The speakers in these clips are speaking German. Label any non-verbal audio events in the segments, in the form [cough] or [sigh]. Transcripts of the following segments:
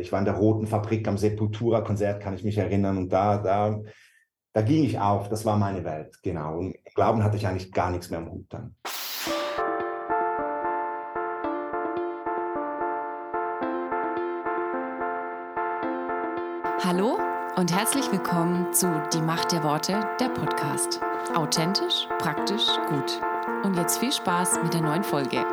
Ich war in der Roten Fabrik am Sepultura-Konzert, kann ich mich erinnern. Und da, da, da ging ich auf. Das war meine Welt, genau. Und Glauben hatte ich eigentlich gar nichts mehr am Hut dann. Hallo und herzlich willkommen zu Die Macht der Worte, der Podcast. Authentisch, praktisch, gut. Und jetzt viel Spaß mit der neuen Folge.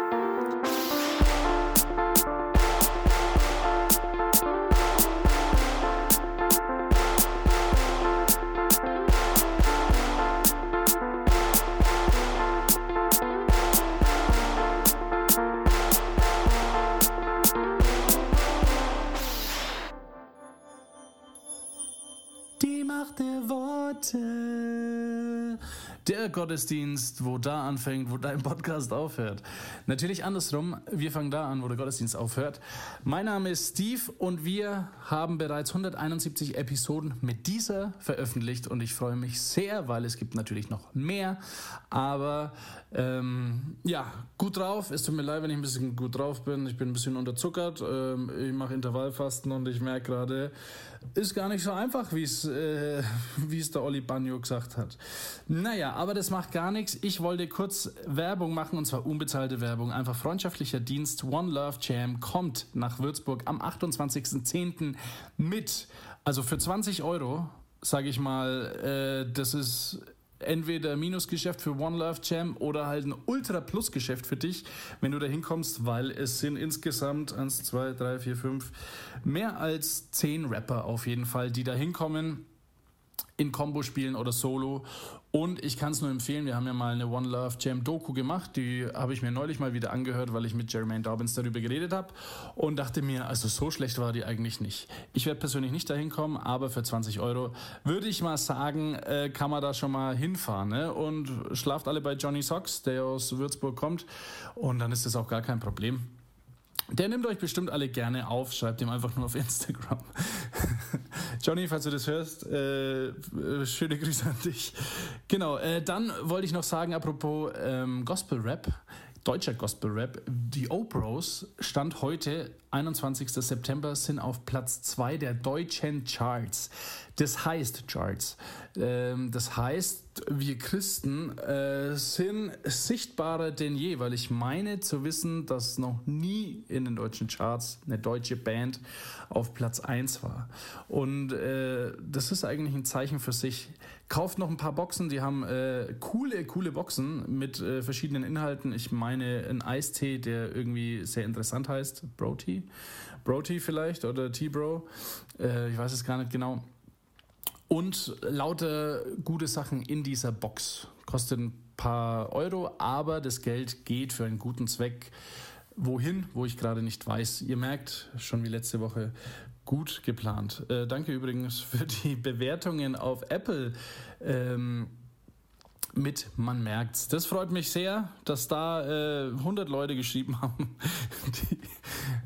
Gottesdienst, wo da anfängt, wo dein Podcast aufhört. Natürlich andersrum, wir fangen da an, wo der Gottesdienst aufhört. Mein Name ist Steve und wir haben bereits 171 Episoden mit dieser veröffentlicht und ich freue mich sehr, weil es gibt natürlich noch mehr, aber ähm, ja, gut drauf. Es tut mir leid, wenn ich ein bisschen gut drauf bin. Ich bin ein bisschen unterzuckert. Ähm, ich mache Intervallfasten und ich merke gerade, ist gar nicht so einfach, wie es äh, der Olli Bagno gesagt hat. Naja, aber das macht gar nichts. Ich wollte kurz Werbung machen und zwar unbezahlte Werbung. Einfach freundschaftlicher Dienst. One Love Jam kommt nach Würzburg am 28.10. mit. Also für 20 Euro, sage ich mal, äh, das ist entweder Minusgeschäft für One Love Jam oder halt ein Ultra Plus Geschäft für dich, wenn du da hinkommst, weil es sind insgesamt 1, 2, 3, 4, 5, mehr als 10 Rapper auf jeden Fall, die da hinkommen in Combo spielen oder Solo. Und ich kann es nur empfehlen, wir haben ja mal eine One Love Jam Doku gemacht, die habe ich mir neulich mal wieder angehört, weil ich mit Jermaine Dobbins darüber geredet habe und dachte mir, also so schlecht war die eigentlich nicht. Ich werde persönlich nicht dahin kommen, aber für 20 Euro würde ich mal sagen, äh, kann man da schon mal hinfahren ne? und schlaft alle bei Johnny Socks, der aus Würzburg kommt und dann ist das auch gar kein Problem. Der nimmt euch bestimmt alle gerne auf, schreibt ihm einfach nur auf Instagram. [laughs] Johnny, falls du das hörst, äh, äh, schöne Grüße an dich. Genau, äh, dann wollte ich noch sagen, apropos ähm, Gospel Rap, deutscher Gospel Rap, die O-Bros stand heute, 21. September, sind auf Platz 2 der deutschen Charts. Das heißt Charts. Ähm, das heißt, wir Christen äh, sind sichtbarer denn je, weil ich meine zu wissen, dass noch nie in den deutschen Charts eine deutsche Band auf Platz 1 war. Und äh, das ist eigentlich ein Zeichen für sich. Kauft noch ein paar Boxen, die haben äh, coole, coole Boxen mit äh, verschiedenen Inhalten. Ich meine, ein Eistee, der irgendwie sehr interessant heißt, Bro-Tea. Bro-Tea vielleicht oder Tea-Bro. Äh, ich weiß es gar nicht genau. Und lauter gute Sachen in dieser Box. Kostet ein paar Euro, aber das Geld geht für einen guten Zweck. Wohin, wo ich gerade nicht weiß. Ihr merkt, schon wie letzte Woche, gut geplant. Äh, danke übrigens für die [laughs] Bewertungen auf Apple. Ähm, mit Man merkt's. Das freut mich sehr, dass da äh, 100 Leute geschrieben [laughs] haben, die,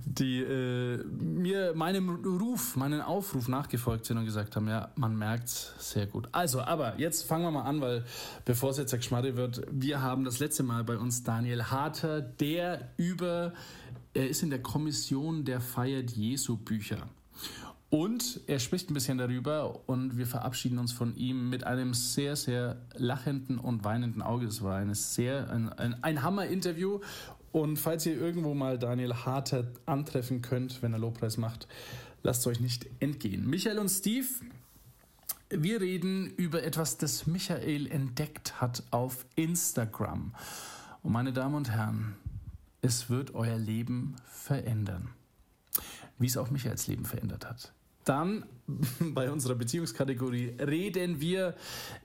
die äh, mir meinem Ruf, meinen Aufruf nachgefolgt sind und gesagt haben, ja, man merkt's sehr gut. Also, aber jetzt fangen wir mal an, weil bevor es jetzt der Geschmarre wird, wir haben das letzte Mal bei uns Daniel Harter, der über, er ist in der Kommission der Feiert Jesu Bücher. Und er spricht ein bisschen darüber und wir verabschieden uns von ihm mit einem sehr, sehr lachenden und weinenden Auge. Es war eine sehr, ein, ein, ein Hammer-Interview. Und falls ihr irgendwo mal Daniel Harter antreffen könnt, wenn er Lobpreis macht, lasst es euch nicht entgehen. Michael und Steve, wir reden über etwas, das Michael entdeckt hat auf Instagram. Und meine Damen und Herren, es wird euer Leben verändern. Wie es auch Michaels Leben verändert hat. Dann [laughs] bei unserer Beziehungskategorie reden wir,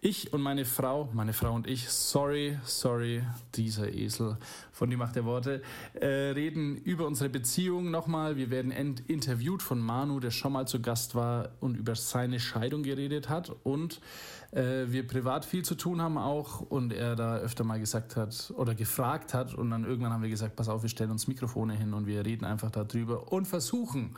ich und meine Frau, meine Frau und ich, sorry, sorry, dieser Esel von die Macht der Worte, äh, reden über unsere Beziehung nochmal. Wir werden interviewt von Manu, der schon mal zu Gast war und über seine Scheidung geredet hat und äh, wir privat viel zu tun haben auch und er da öfter mal gesagt hat oder gefragt hat und dann irgendwann haben wir gesagt, pass auf, wir stellen uns Mikrofone hin und wir reden einfach darüber und versuchen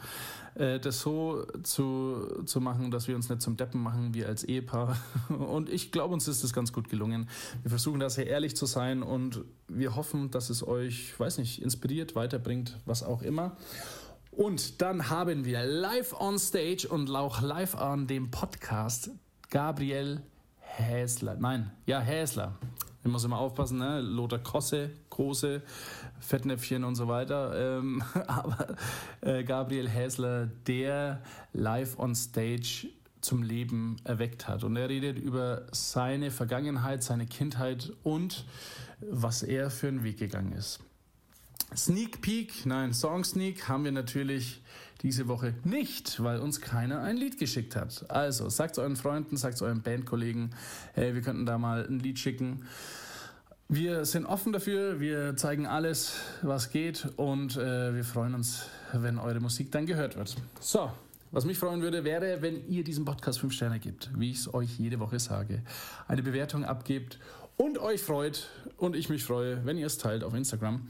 äh, das so zu, zu machen, dass wir uns nicht zum Deppen machen, wie als Ehepaar. [laughs] Und ich glaube, uns ist das ganz gut gelungen. Wir versuchen da sehr ehrlich zu sein und wir hoffen, dass es euch, weiß nicht, inspiriert, weiterbringt, was auch immer. Und dann haben wir live on stage und auch live an dem Podcast Gabriel Häsler. Nein, ja, Häsler. Ich muss immer aufpassen, ne? Lothar Kosse, große Fettnäpfchen und so weiter. Ähm, [laughs] aber äh, Gabriel Häsler, der live on stage zum Leben erweckt hat. Und er redet über seine Vergangenheit, seine Kindheit und was er für einen Weg gegangen ist. Sneak Peek, nein, Song Sneak haben wir natürlich diese Woche nicht, weil uns keiner ein Lied geschickt hat. Also sagt euren Freunden, sagt euren Bandkollegen, hey, wir könnten da mal ein Lied schicken. Wir sind offen dafür, wir zeigen alles, was geht und äh, wir freuen uns, wenn eure Musik dann gehört wird. So, was mich freuen würde, wäre, wenn ihr diesem Podcast 5 Sterne gibt, wie ich es euch jede Woche sage. Eine Bewertung abgebt und euch freut und ich mich freue, wenn ihr es teilt auf Instagram.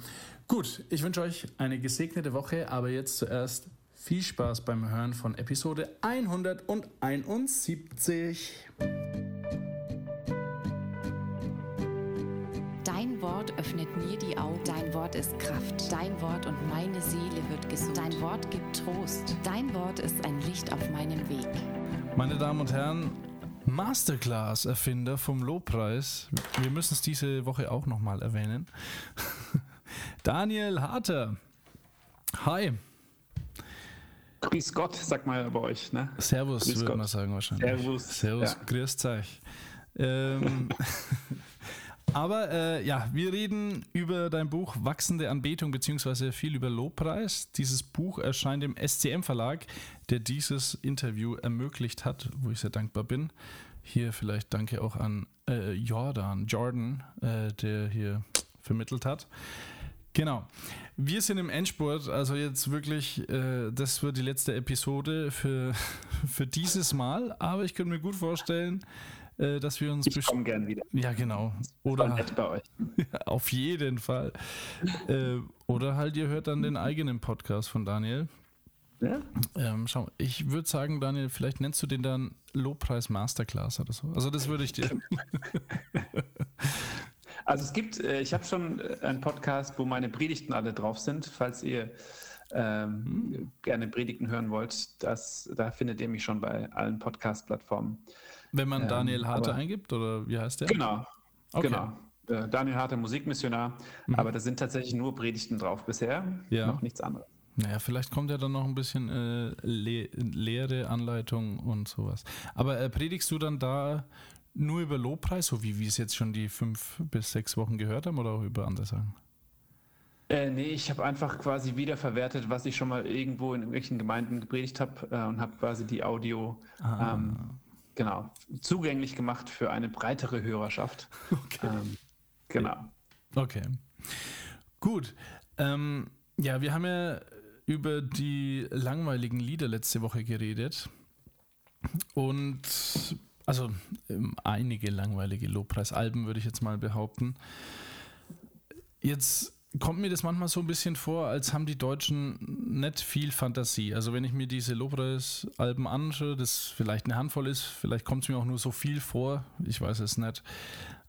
Gut, ich wünsche euch eine gesegnete Woche, aber jetzt zuerst viel Spaß beim Hören von Episode 171. Dein Wort öffnet mir die Augen. Dein Wort ist Kraft. Dein Wort und meine Seele wird gesund. Dein Wort gibt Trost. Dein Wort ist ein Licht auf meinem Weg. Meine Damen und Herren, Masterclass-Erfinder vom Lobpreis. Wir müssen es diese Woche auch nochmal erwähnen. [laughs] Daniel Harter. Hi. Grüß Gott, sagt man ja bei euch, ne? Servus, würde man sagen wahrscheinlich. Servus. Servus, ja. grüß euch. Ähm, [laughs] aber äh, ja, wir reden über dein Buch Wachsende Anbetung beziehungsweise viel über Lobpreis. Dieses Buch erscheint im SCM Verlag, der dieses Interview ermöglicht hat, wo ich sehr dankbar bin. Hier vielleicht danke auch an äh, Jordan, Jordan, äh, der hier vermittelt hat. Genau. Wir sind im Endspurt, also jetzt wirklich, äh, das wird die letzte Episode für, [laughs] für dieses Mal, aber ich könnte mir gut vorstellen, äh, dass wir uns. Ich komme gern wieder. Ja, genau. Oder nett bei euch. Ja, [laughs] auf jeden Fall. äh, oder halt, ihr hört dann den eigenen Podcast von Daniel. Ja. Ähm, schau, ich würde sagen, Daniel, vielleicht nennst du den dann Lobpreis Masterclass oder so. Also, das würde ich dir. [laughs] Also es gibt, äh, ich habe schon äh, einen Podcast, wo meine Predigten alle drauf sind. Falls ihr ähm, hm. gerne Predigten hören wollt, das, da findet ihr mich schon bei allen Podcast-Plattformen. Wenn man Daniel ähm, Harte eingibt, oder wie heißt der? Genau, okay. genau. Äh, Daniel Harte, Musikmissionar. Mhm. Aber da sind tatsächlich nur Predigten drauf bisher, ja. noch nichts anderes. Naja, vielleicht kommt ja dann noch ein bisschen äh, Le Lehre, Anleitung und sowas. Aber äh, predigst du dann da nur über Lobpreis, so wie wir es jetzt schon die fünf bis sechs Wochen gehört haben, oder auch über andere Sachen? Äh, nee, ich habe einfach quasi wiederverwertet, was ich schon mal irgendwo in irgendwelchen Gemeinden gepredigt habe äh, und habe quasi die Audio ah. ähm, genau zugänglich gemacht für eine breitere Hörerschaft. [laughs] Okay. Ähm, genau. Okay. Gut. Ähm, ja, wir haben ja über die langweiligen Lieder letzte Woche geredet. Und also ähm, einige langweilige Lobpreisalben, würde ich jetzt mal behaupten. Jetzt kommt mir das manchmal so ein bisschen vor, als haben die Deutschen nicht viel Fantasie. Also wenn ich mir diese Lobpreisalben anschaue, das vielleicht eine Handvoll ist, vielleicht kommt es mir auch nur so viel vor, ich weiß es nicht.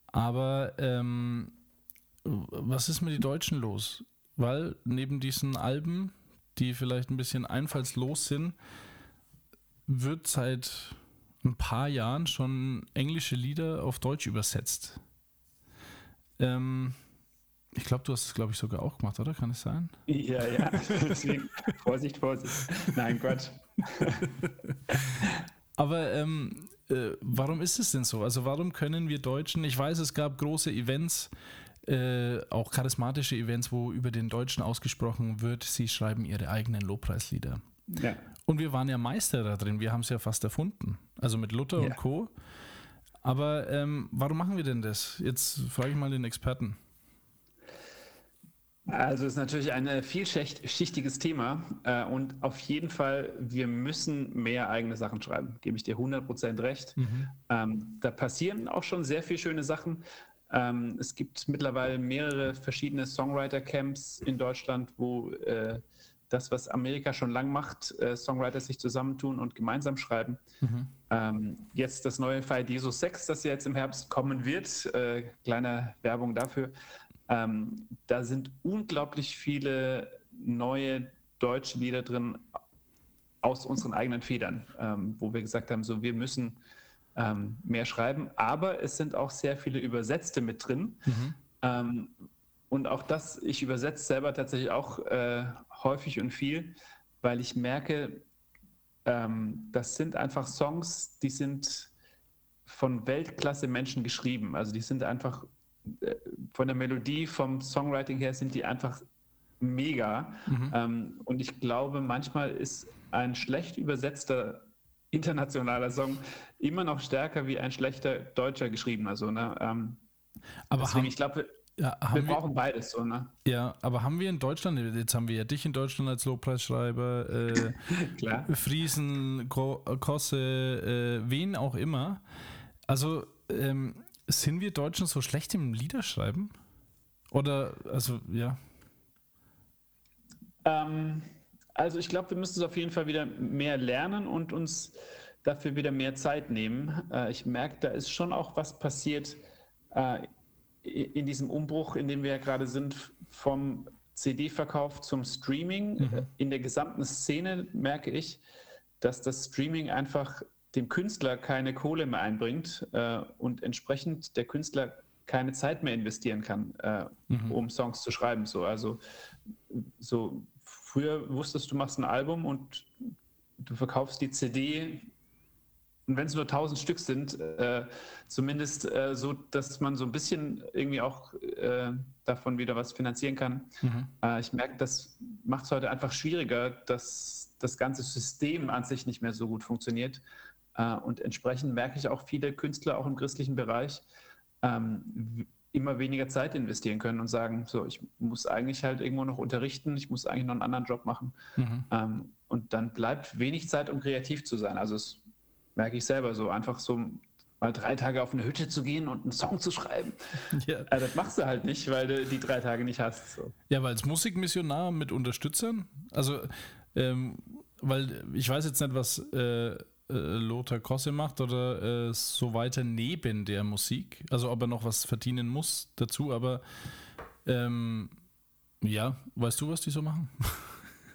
Aber ähm, was ist mit den Deutschen los? Weil neben diesen Alben, die vielleicht ein bisschen einfallslos sind, wird seit ein paar Jahren schon englische Lieder auf Deutsch übersetzt. Ähm, ich glaube, du hast es, glaube ich, sogar auch gemacht, oder? Kann es sein? Ja, ja. Deswegen, [laughs] Vorsicht, Vorsicht. Nein, Gott. [laughs] Aber ähm, äh, warum ist es denn so? Also warum können wir Deutschen, ich weiß, es gab große Events, äh, auch charismatische Events, wo über den Deutschen ausgesprochen wird, sie schreiben ihre eigenen Lobpreislieder. Ja. Und wir waren ja Meister da drin, wir haben es ja fast erfunden. Also mit Luther ja. und Co. Aber ähm, warum machen wir denn das? Jetzt frage ich mal den Experten. Also es ist natürlich ein vielschichtiges Thema äh, und auf jeden Fall, wir müssen mehr eigene Sachen schreiben, gebe ich dir 100% recht. Mhm. Ähm, da passieren auch schon sehr viele schöne Sachen. Ähm, es gibt mittlerweile mehrere verschiedene Songwriter-Camps in Deutschland, wo äh, das, was Amerika schon lang macht, äh, Songwriter sich zusammentun und gemeinsam schreiben. Mhm. Ähm, jetzt das neue Fight Jesus 6, das jetzt im Herbst kommen wird, äh, kleine Werbung dafür. Ähm, da sind unglaublich viele neue deutsche Lieder drin aus unseren eigenen Federn, ähm, wo wir gesagt haben, so wir müssen ähm, mehr schreiben, aber es sind auch sehr viele Übersetzte mit drin. Mhm. Ähm, und auch das, ich übersetze selber tatsächlich auch äh, häufig und viel, weil ich merke, ähm, das sind einfach Songs, die sind von Weltklasse Menschen geschrieben. Also die sind einfach von der Melodie, vom Songwriting her sind die einfach mega. Mhm. Ähm, und ich glaube, manchmal ist ein schlecht übersetzter internationaler Song immer noch stärker wie ein schlechter deutscher geschriebener. So, ne? Ähm, aber deswegen, haben, ich glaube, ja, wir brauchen wir, beides so, ne? Ja, aber haben wir in Deutschland, jetzt haben wir ja dich in Deutschland als Lobpreisschreiber, [laughs] äh. Friesen, Kosse, äh, wen auch immer. Also ähm, sind wir Deutschen so schlecht im Liederschreiben? Oder, also, ja. Ähm, also ich glaube, wir müssen es auf jeden Fall wieder mehr lernen und uns dafür wieder mehr Zeit nehmen. Äh, ich merke, da ist schon auch was passiert äh, in diesem Umbruch, in dem wir ja gerade sind, vom CD-Verkauf zum Streaming. Mhm. In der gesamten Szene merke ich, dass das Streaming einfach dem Künstler keine Kohle mehr einbringt äh, und entsprechend der Künstler keine Zeit mehr investieren kann, äh, mhm. um Songs zu schreiben. So, also so früher wusstest du, machst ein Album und du verkaufst die CD und wenn es nur 1000 Stück sind, äh, zumindest äh, so, dass man so ein bisschen irgendwie auch äh, davon wieder was finanzieren kann. Mhm. Äh, ich merke, das macht es heute einfach schwieriger, dass das ganze System an sich nicht mehr so gut funktioniert. Äh, und entsprechend merke ich auch viele Künstler, auch im christlichen Bereich, ähm, immer weniger Zeit investieren können und sagen, so, ich muss eigentlich halt irgendwo noch unterrichten, ich muss eigentlich noch einen anderen Job machen. Mhm. Ähm, und dann bleibt wenig Zeit, um kreativ zu sein. Also es merke ich selber so, einfach so mal drei Tage auf eine Hütte zu gehen und einen Song zu schreiben. [laughs] Ja. Äh, das machst du halt nicht, weil du die drei Tage nicht hast. So. Ja, weil als Musikmissionar mit Unterstützern, also ähm, weil ich weiß jetzt nicht, was äh, äh, Lothar Kosse macht oder äh, so weiter neben der Musik, also ob er noch was verdienen muss dazu, aber ähm, ja, weißt du, was die so machen?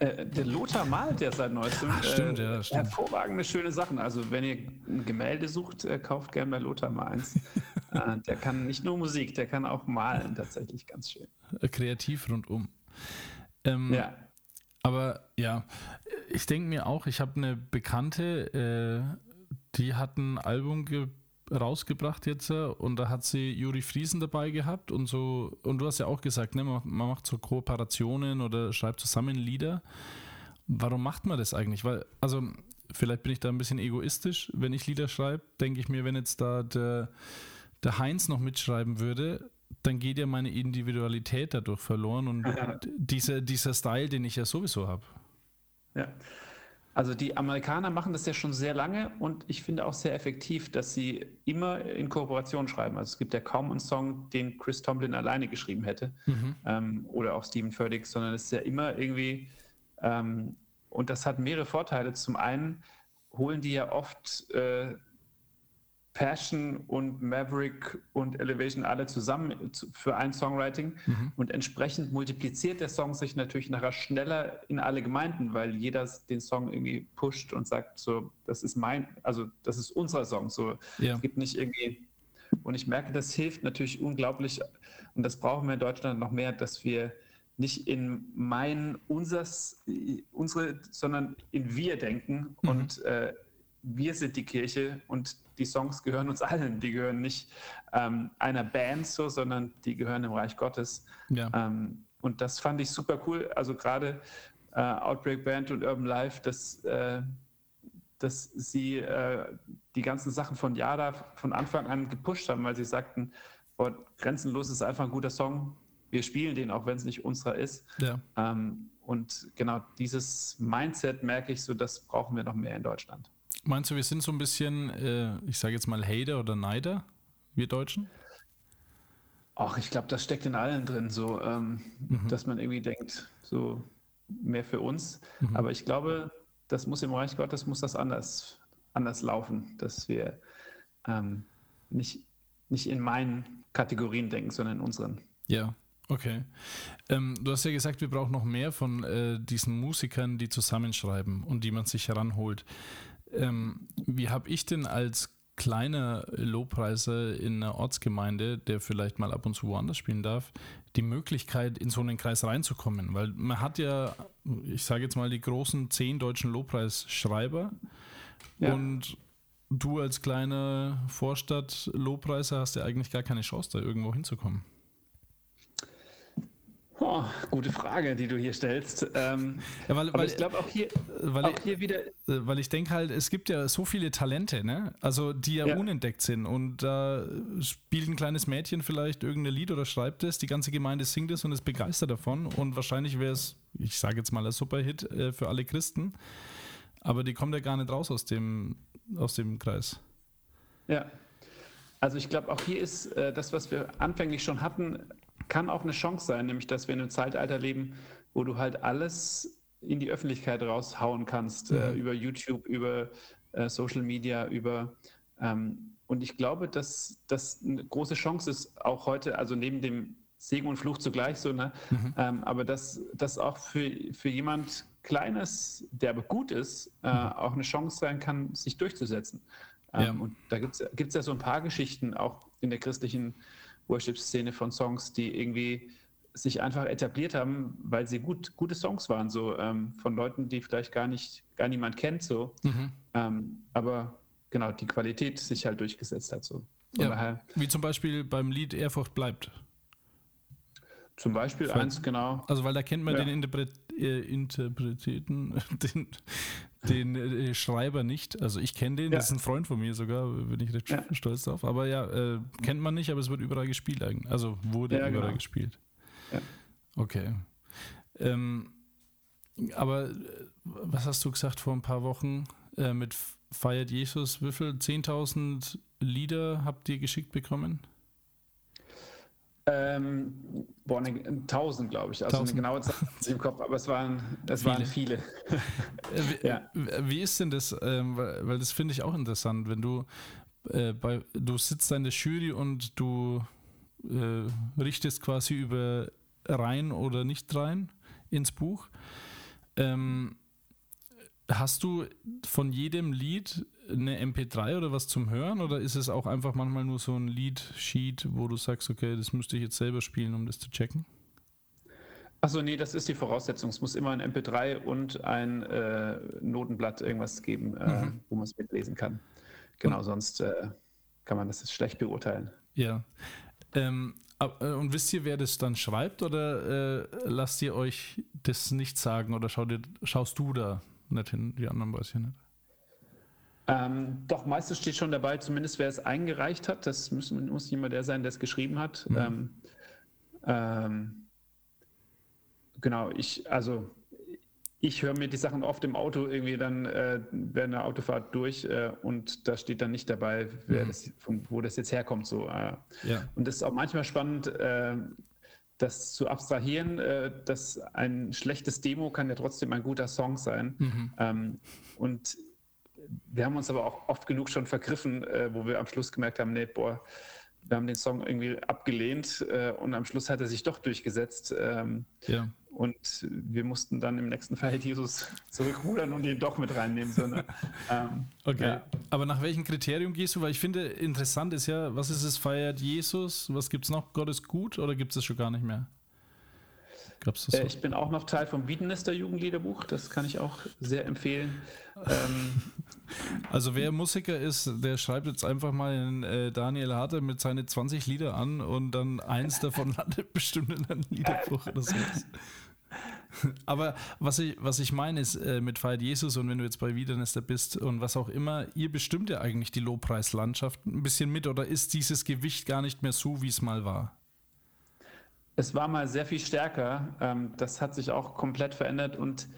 Äh, der Lothar malt ja seit neuestem. Ach, stimmt, äh, ja, stimmt. Hervorragende, schöne Sachen. Also, wenn ihr ein Gemälde sucht, äh, kauft gerne bei Lothar mal eins. [laughs] Äh, der kann nicht nur Musik, der kann auch malen, tatsächlich ganz schön. Äh, kreativ rundum. Ähm, ja. Aber ja, ich denke mir auch, ich habe eine Bekannte, die hat ein Album gebracht rausgebracht jetzt äh, und da hat sie Juri Friesen dabei gehabt und so, und du hast ja auch gesagt, ne, man, man macht so Kooperationen oder schreibt zusammen Lieder. Warum macht man das eigentlich? Weil, also, vielleicht bin ich da ein bisschen egoistisch, wenn ich Lieder schreibe, denke ich mir, wenn jetzt da der, der Heinz noch mitschreiben würde, dann geht ja meine Individualität dadurch verloren und [laughs] dieser, dieser Style, den ich ja sowieso habe. Ja, also die Amerikaner machen das ja schon sehr lange und ich finde auch sehr effektiv, dass sie immer in Kooperation schreiben. Also es gibt ja kaum einen Song, den Chris Tomlin alleine geschrieben hätte mhm. ähm, oder auch Stephen Furtick, sondern es ist ja immer irgendwie, ähm, und das hat mehrere Vorteile. Zum einen holen die ja oft äh, Passion und Maverick und Elevation alle zusammen für ein Songwriting. Mhm. Und entsprechend multipliziert der Song sich natürlich nachher schneller in alle Gemeinden, weil jeder den Song irgendwie pusht und sagt, so, das ist mein, also das ist unser Song. So, ja. es gibt nicht irgendwie. Und ich merke, das hilft natürlich unglaublich. Und das brauchen wir in Deutschland noch mehr, dass wir nicht in mein, unsers, unsere, sondern in wir denken mhm. und äh, wir sind die Kirche und die Songs gehören uns allen. Die gehören nicht ähm, einer Band so, sondern die gehören dem Reich Gottes. Ja. Ähm, und das fand ich super cool. Also gerade äh, Outbreak Band und Urban Life, dass, äh, dass sie äh, die ganzen Sachen von Yada von Anfang an gepusht haben, weil sie sagten, boah, Grenzenlos ist einfach ein guter Song. Wir spielen den, auch wenn es nicht unserer ist. Ja. Ähm, und genau dieses Mindset merke ich so, das brauchen wir noch mehr in Deutschland. Meinst du, wir sind so ein bisschen, äh, ich sage jetzt mal Hater oder Neider, wir Deutschen? Ach, ich glaube, das steckt in allen drin, so, ähm, mhm. dass man irgendwie denkt, so mehr für uns. Mhm. Aber ich glaube, das muss im Reich Gottes muss das anders, anders laufen, dass wir ähm, nicht, nicht in meinen Kategorien denken, sondern in unseren. Ja, Okay. Ähm, du hast ja gesagt, wir brauchen noch mehr von äh, diesen Musikern, die zusammenschreiben und die man sich heranholt. Ähm, wie habe ich denn als kleiner Lobpreiser in einer Ortsgemeinde, der vielleicht mal ab und zu woanders spielen darf, die Möglichkeit, in so einen Kreis reinzukommen? Weil man hat ja, ich sage jetzt mal, die großen zehn deutschen Lobpreisschreiber ja. und du als kleiner Vorstadt-Lobpreiser hast ja eigentlich gar keine Chance, da irgendwo hinzukommen. Oh, gute Frage, die du hier stellst. Ähm, ja, weil, aber ich glaube auch hier, weil auch hier wieder. Äh, weil ich denke halt, es gibt ja so viele Talente, ne? Also die ja, ja, unentdeckt sind. Und da spielt ein kleines Mädchen vielleicht irgendein Lied oder schreibt es, die ganze Gemeinde singt es und ist begeistert davon. Und wahrscheinlich wäre es, ich sage jetzt mal, ein Superhit äh, für alle Christen. Aber die kommt ja gar nicht raus aus dem, aus dem Kreis. Ja. Also ich glaube, auch hier ist äh, das, was wir anfänglich schon hatten, kann auch eine Chance sein, nämlich dass wir in einem Zeitalter leben, wo du halt alles in die Öffentlichkeit raushauen kannst, äh, mhm. äh, über YouTube, über äh, Social Media, über ähm, und ich glaube, dass das eine große Chance ist, auch heute, also neben dem Segen und Fluch zugleich so, ne? Mhm. Ähm, aber dass das auch für, für jemand Kleines, der aber gut ist, äh, mhm. auch eine Chance sein kann, sich durchzusetzen. Ähm, ja. Und da gibt es ja so ein paar Geschichten auch in der christlichen Worship-Szene von Songs, die irgendwie sich einfach etabliert haben, weil sie gut, gute Songs waren, so ähm, von Leuten, die vielleicht gar nicht, gar niemand kennt, so. Mhm. Ähm, aber genau, die Qualität sich halt durchgesetzt hat. So. Ja, daher, wie zum Beispiel beim Lied Ehrfurcht bleibt. Zum Beispiel Von, eins, genau. Also, weil da kennt man ja. den Interpret, äh, Interpreten, [laughs] den, den äh, Schreiber nicht. Also, ich kenne den, ja. das ist ein Freund von mir sogar, bin ich recht ja. stolz drauf. Aber ja, äh, kennt man nicht, aber es wird überall gespielt eigentlich. Also, wurde überall genau. gespielt. Okay. Ähm, aber äh, was hast du gesagt vor ein paar Wochen äh, mit Feiert Jesus? Wie viel? 10.000 Lieder habt ihr geschickt bekommen? Ähm, boah, ne, 1000, glaube ich. Also 1000. eine genaue Zahl im Kopf, aber es waren, es viele. waren viele. wie, [laughs] ja. wie ist denn das? Ähm, weil, weil, das finde ich auch interessant, wenn du äh, bei, du sitzt in der Jury und du äh, richtest quasi über rein oder nicht rein ins Buch. Ähm, hast du von jedem Lied eine MP3 oder was zum Hören oder ist es auch einfach manchmal nur so ein Lead-Sheet, wo du sagst, okay, das müsste ich jetzt selber spielen, um das zu checken? Achso, nee, das ist die Voraussetzung. Es muss immer ein MP3 und ein äh, Notenblatt irgendwas geben, äh, mhm. wo man es mitlesen kann. Genau, und, sonst äh, kann man das schlecht beurteilen. Ja. Ähm, äh, und wisst ihr, wer das dann schreibt oder äh, lasst ihr euch das nicht sagen oder schau dir, schaust du da nicht hin? Die anderen weiß ich nicht. Ähm, doch, meistens steht schon dabei, zumindest wer es eingereicht hat. Das muss, muss jemand der sein, der es geschrieben hat. Mhm. Ähm, ähm, genau, ich, also ich höre mir die Sachen oft im Auto irgendwie dann äh, während der Autofahrt durch äh, und da steht dann nicht dabei, mhm. das, von, wo das jetzt herkommt. So, äh. ja. Und das ist auch manchmal spannend, äh, das zu abstrahieren, äh, dass ein schlechtes Demo kann ja trotzdem ein guter Song sein. Mhm. Ähm, und wir haben uns aber auch oft genug schon vergriffen, äh, wo wir am Schluss gemerkt haben, nee, boah, wir haben den Song irgendwie abgelehnt äh, und am Schluss hat er sich doch durchgesetzt. Ähm, ja. Und wir mussten dann im nächsten Fall Jesus zurückrudern und ihn doch mit reinnehmen. So, ne? [laughs] ähm, okay. Ja. Aber nach welchem Kriterium gehst du? Weil ich finde, interessant ist ja, was ist es, feiert Jesus? Was gibt es noch? Gott ist gut oder gibt es das schon gar nicht mehr? Gab's das äh, ich bin auch noch Teil vom Wiedenester Jugendliederbuch. Das kann ich auch sehr empfehlen. ähm, [laughs] also wer Musiker ist, der schreibt jetzt einfach mal in äh, Daniel Harte mit seinen 20 Lieder an und dann eins davon [laughs] landet bestimmt in einem Liederbuch oder so. [laughs] Aber was ich, was ich meine ist äh, mit Feiert Jesus und wenn du jetzt bei Wiedernester bist und was auch immer, ihr bestimmt ja eigentlich die Lobpreislandschaft ein bisschen mit oder ist dieses Gewicht gar nicht mehr so, wie es mal war? Es war mal sehr viel stärker. Ähm, das hat sich auch komplett verändert und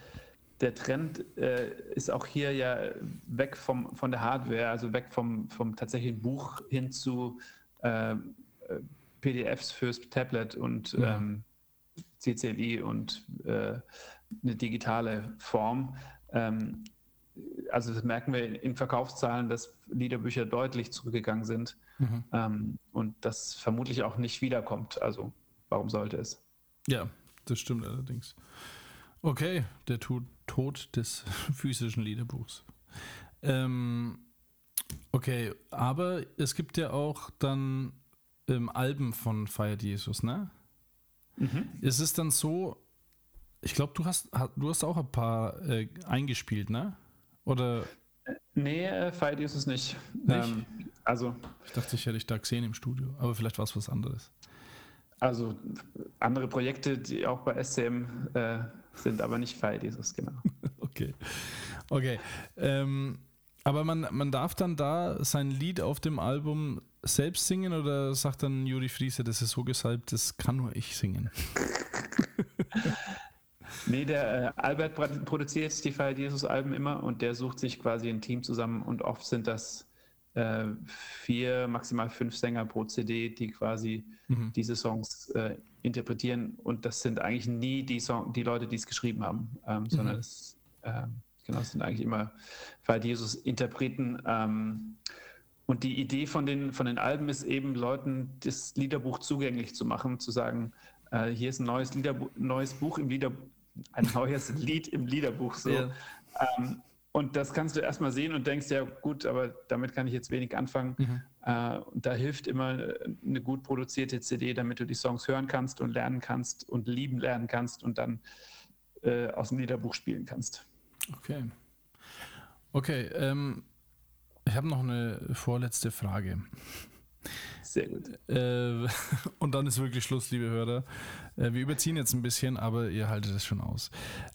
der Trend äh, ist auch hier ja weg vom, von der Hardware, also weg vom, vom tatsächlichen Buch hin zu äh, äh PDFs fürs Tablet und ja. ähm, CCLI und äh, eine digitale Form. Ähm, also das merken wir in Verkaufszahlen, dass Liederbücher deutlich zurückgegangen sind mhm. ähm, und das vermutlich auch nicht wiederkommt. Also warum sollte es? Ja, das stimmt allerdings. Okay, der Tod des [laughs] physischen Liederbuchs. Ähm, okay, aber es gibt ja auch dann ähm, Alben von Feiert Jesus, ne? Mhm. Ist es dann so, ich glaube, du hast, du hast auch ein paar äh, eingespielt, ne? Oder? Nee, äh, Feiert Jesus nicht. nicht? Ähm, also. Ich dachte, ich hätte dich da gesehen im Studio, aber vielleicht war es was anderes. Also andere Projekte, die auch bei SCM äh, sind, aber nicht Feiert Jesus, genau. [laughs] okay. Okay. Ähm, aber man, man darf dann da sein Lied auf dem Album selbst singen oder sagt dann Juri Friese, das ist so gesalbt, das kann nur ich singen? [laughs] nee, der äh, Albert produziert die Feier Jesus Alben immer und der sucht sich quasi ein Team zusammen und oft sind das äh, vier, maximal fünf Sänger pro CD, die quasi mhm. diese Songs äh, interpretieren und das sind eigentlich nie die, Song die Leute, die es geschrieben haben, ähm, sondern mhm. es ähm, Genau, es sind eigentlich immer Fall Jesus-Interpreten. Ähm, und die Idee von den, von den Alben ist eben, Leuten das Liederbuch zugänglich zu machen, zu sagen, äh, hier ist ein neues, Liederbu neues Buch im Liederbuch, ein neues [laughs] Lied im Liederbuch. So. Ja. Ähm, und das kannst du erstmal sehen und denkst, ja gut, aber damit kann ich jetzt wenig anfangen. Mhm. Äh, und da hilft immer eine gut produzierte CD, damit du die Songs hören kannst und lernen kannst und lieben lernen kannst und dann äh, aus dem Liederbuch spielen kannst. Okay. Okay, ähm, ich habe noch eine vorletzte Frage. Sehr gut. Äh, [laughs] und dann ist wirklich Schluss, liebe Hörer. Äh, wir überziehen jetzt ein bisschen, aber ihr haltet es schon aus.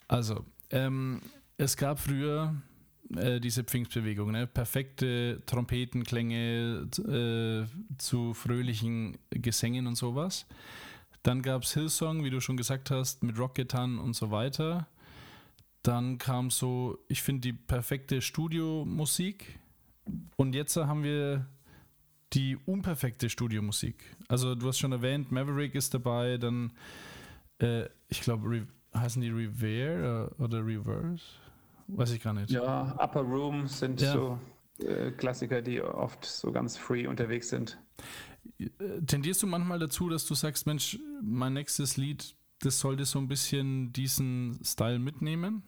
Also, ähm, es gab früher äh, diese Pfingstbewegung, ne? perfekte Trompetenklänge zu fröhlichen Gesängen und sowas. Dann gab es Hillsong, wie du schon gesagt hast, mit Rockgitarren und so weiter. Dann kam so, ich finde, die perfekte Studiomusik. Und jetzt haben wir die unperfekte Studiomusik. Also du hast schon erwähnt, Maverick ist dabei, dann, äh, ich glaube, heißen die Revere äh, oder Reverse? Weiß ich gar nicht. Ja, Upper Room sind ja. so äh, Klassiker, die oft so ganz free unterwegs sind. Tendierst du manchmal dazu, dass du sagst, Mensch, mein nächstes Lied, das sollte so ein bisschen diesen Style mitnehmen?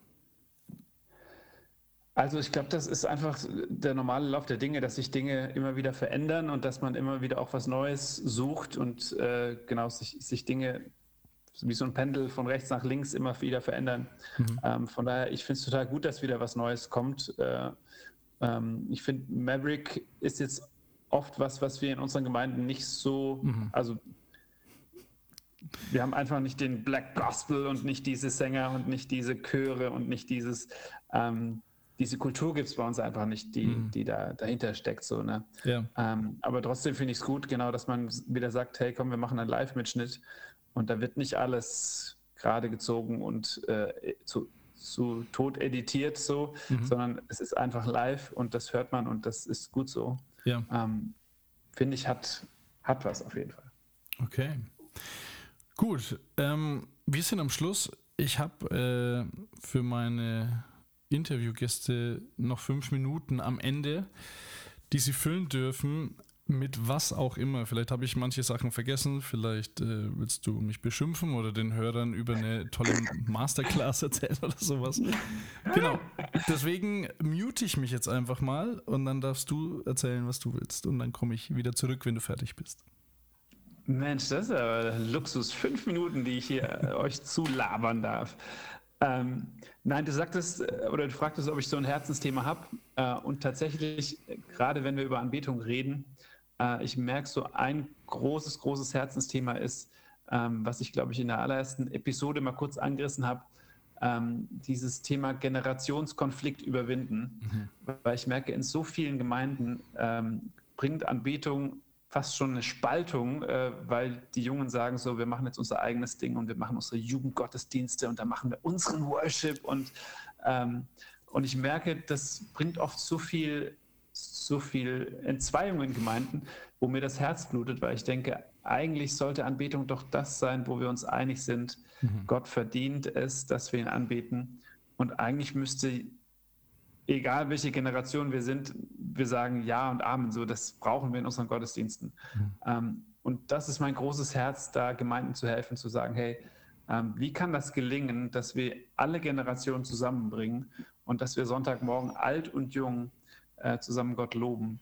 Also ich glaube, das ist einfach der normale Lauf der Dinge, dass sich Dinge immer wieder verändern und dass man immer wieder auch was Neues sucht und äh, genau sich, sich Dinge wie so ein Pendel von rechts nach links immer wieder verändern. Mhm. Ähm, von daher, ich finde es total gut, dass wieder was Neues kommt. Äh, ähm, ich finde, Maverick ist jetzt oft was, was wir in unseren Gemeinden nicht so, mhm. also wir haben einfach nicht den Black Gospel und nicht diese Sänger und nicht diese Chöre und nicht dieses ähm, diese Kultur gibt es bei uns einfach nicht, die, mhm. die da dahinter steckt. So, ne? Ja. Ähm, aber trotzdem finde ich es gut, genau, dass man wieder sagt, hey komm, wir machen einen Live-Mitschnitt und da wird nicht alles gerade gezogen und äh, zu, zu tot editiert so, mhm. sondern es ist einfach live und das hört man und das ist gut so. Ja. Ähm, finde ich, hat, hat was auf jeden Fall. Okay. Gut, ähm, wir sind am Schluss. Ich habe äh, für meine Interviewgäste noch fünf Minuten am Ende, die sie füllen dürfen mit was auch immer. Vielleicht habe ich manche Sachen vergessen, vielleicht äh, willst du mich beschimpfen oder den Hörern über eine tolle Masterclass erzählen oder sowas. Genau. Deswegen mute ich mich jetzt einfach mal und dann darfst du erzählen, was du willst. Und dann komme ich wieder zurück, wenn du fertig bist. Mensch, das ist aber Luxus. Fünf Minuten, die ich hier äh, euch zulabern darf. Ähm, nein, du sagtest äh, oder du fragtest, ob ich so ein Herzensthema habe. Äh, und tatsächlich, gerade wenn wir über Anbetung reden, äh, ich merke so ein großes, großes Herzensthema ist, ähm, was ich glaube ich in der allerersten Episode mal kurz angerissen habe, ähm, dieses Thema Generationskonflikt überwinden. Mhm. Weil ich merke, in so vielen Gemeinden ähm, bringt Anbetung fast schon eine Spaltung, äh, weil die Jungen sagen so, wir machen jetzt unser eigenes Ding und wir machen unsere Jugendgottesdienste und da machen wir unseren Worship und, ähm, und ich merke, das bringt oft so viel, so viel Entzweiung in Gemeinden, wo mir das Herz blutet, weil ich denke, eigentlich sollte Anbetung doch das sein, wo wir uns einig sind. Mhm. Gott verdient es, dass wir ihn anbeten. Und eigentlich müsste egal welche Generation wir sind, wir sagen Ja und Amen. So, das brauchen wir in unseren Gottesdiensten. Mhm. Ähm, und das ist mein großes Herz, da Gemeinden zu helfen, zu sagen, hey, ähm, wie kann das gelingen, dass wir alle Generationen zusammenbringen und dass wir Sonntagmorgen alt und jung äh, zusammen Gott loben.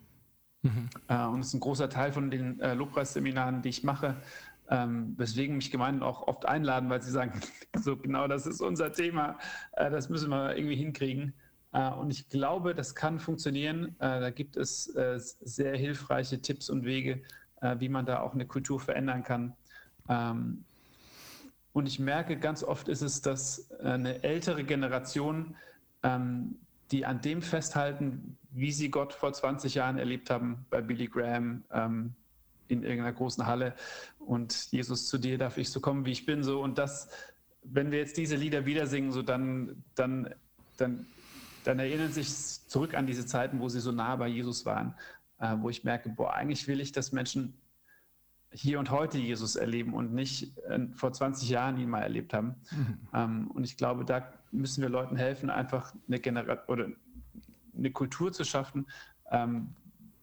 Mhm. Äh, und es ist ein großer Teil von den äh, Lobpreisseminaren, die ich mache, ähm, weswegen mich Gemeinden auch oft einladen, weil sie sagen, [laughs] so genau das ist unser Thema, äh, das müssen wir irgendwie hinkriegen. Äh, und ich glaube, das kann funktionieren. Äh, da gibt es äh, sehr hilfreiche Tipps und Wege, wie man da auch eine Kultur verändern kann. Ähm, und ich merke, ganz oft ist es, dass eine ältere Generation, ähm, die an dem festhalten, wie sie Gott vor 20 Jahren erlebt haben, bei Billy Graham ähm, in irgendeiner großen Halle und Jesus zu dir darf ich so kommen, wie ich bin, so und das, wenn wir jetzt diese Lieder wieder singen, so dann, dann, dann dann erinnern sich zurück an diese Zeiten, wo sie so nah bei Jesus waren, äh, wo ich merke, boah, eigentlich will ich, dass Menschen hier und heute Jesus erleben und nicht äh, vor 20 Jahren ihn mal erlebt haben. Mhm. Ähm, und ich glaube, da müssen wir Leuten helfen, einfach eine Generation oder eine Kultur zu schaffen, ähm,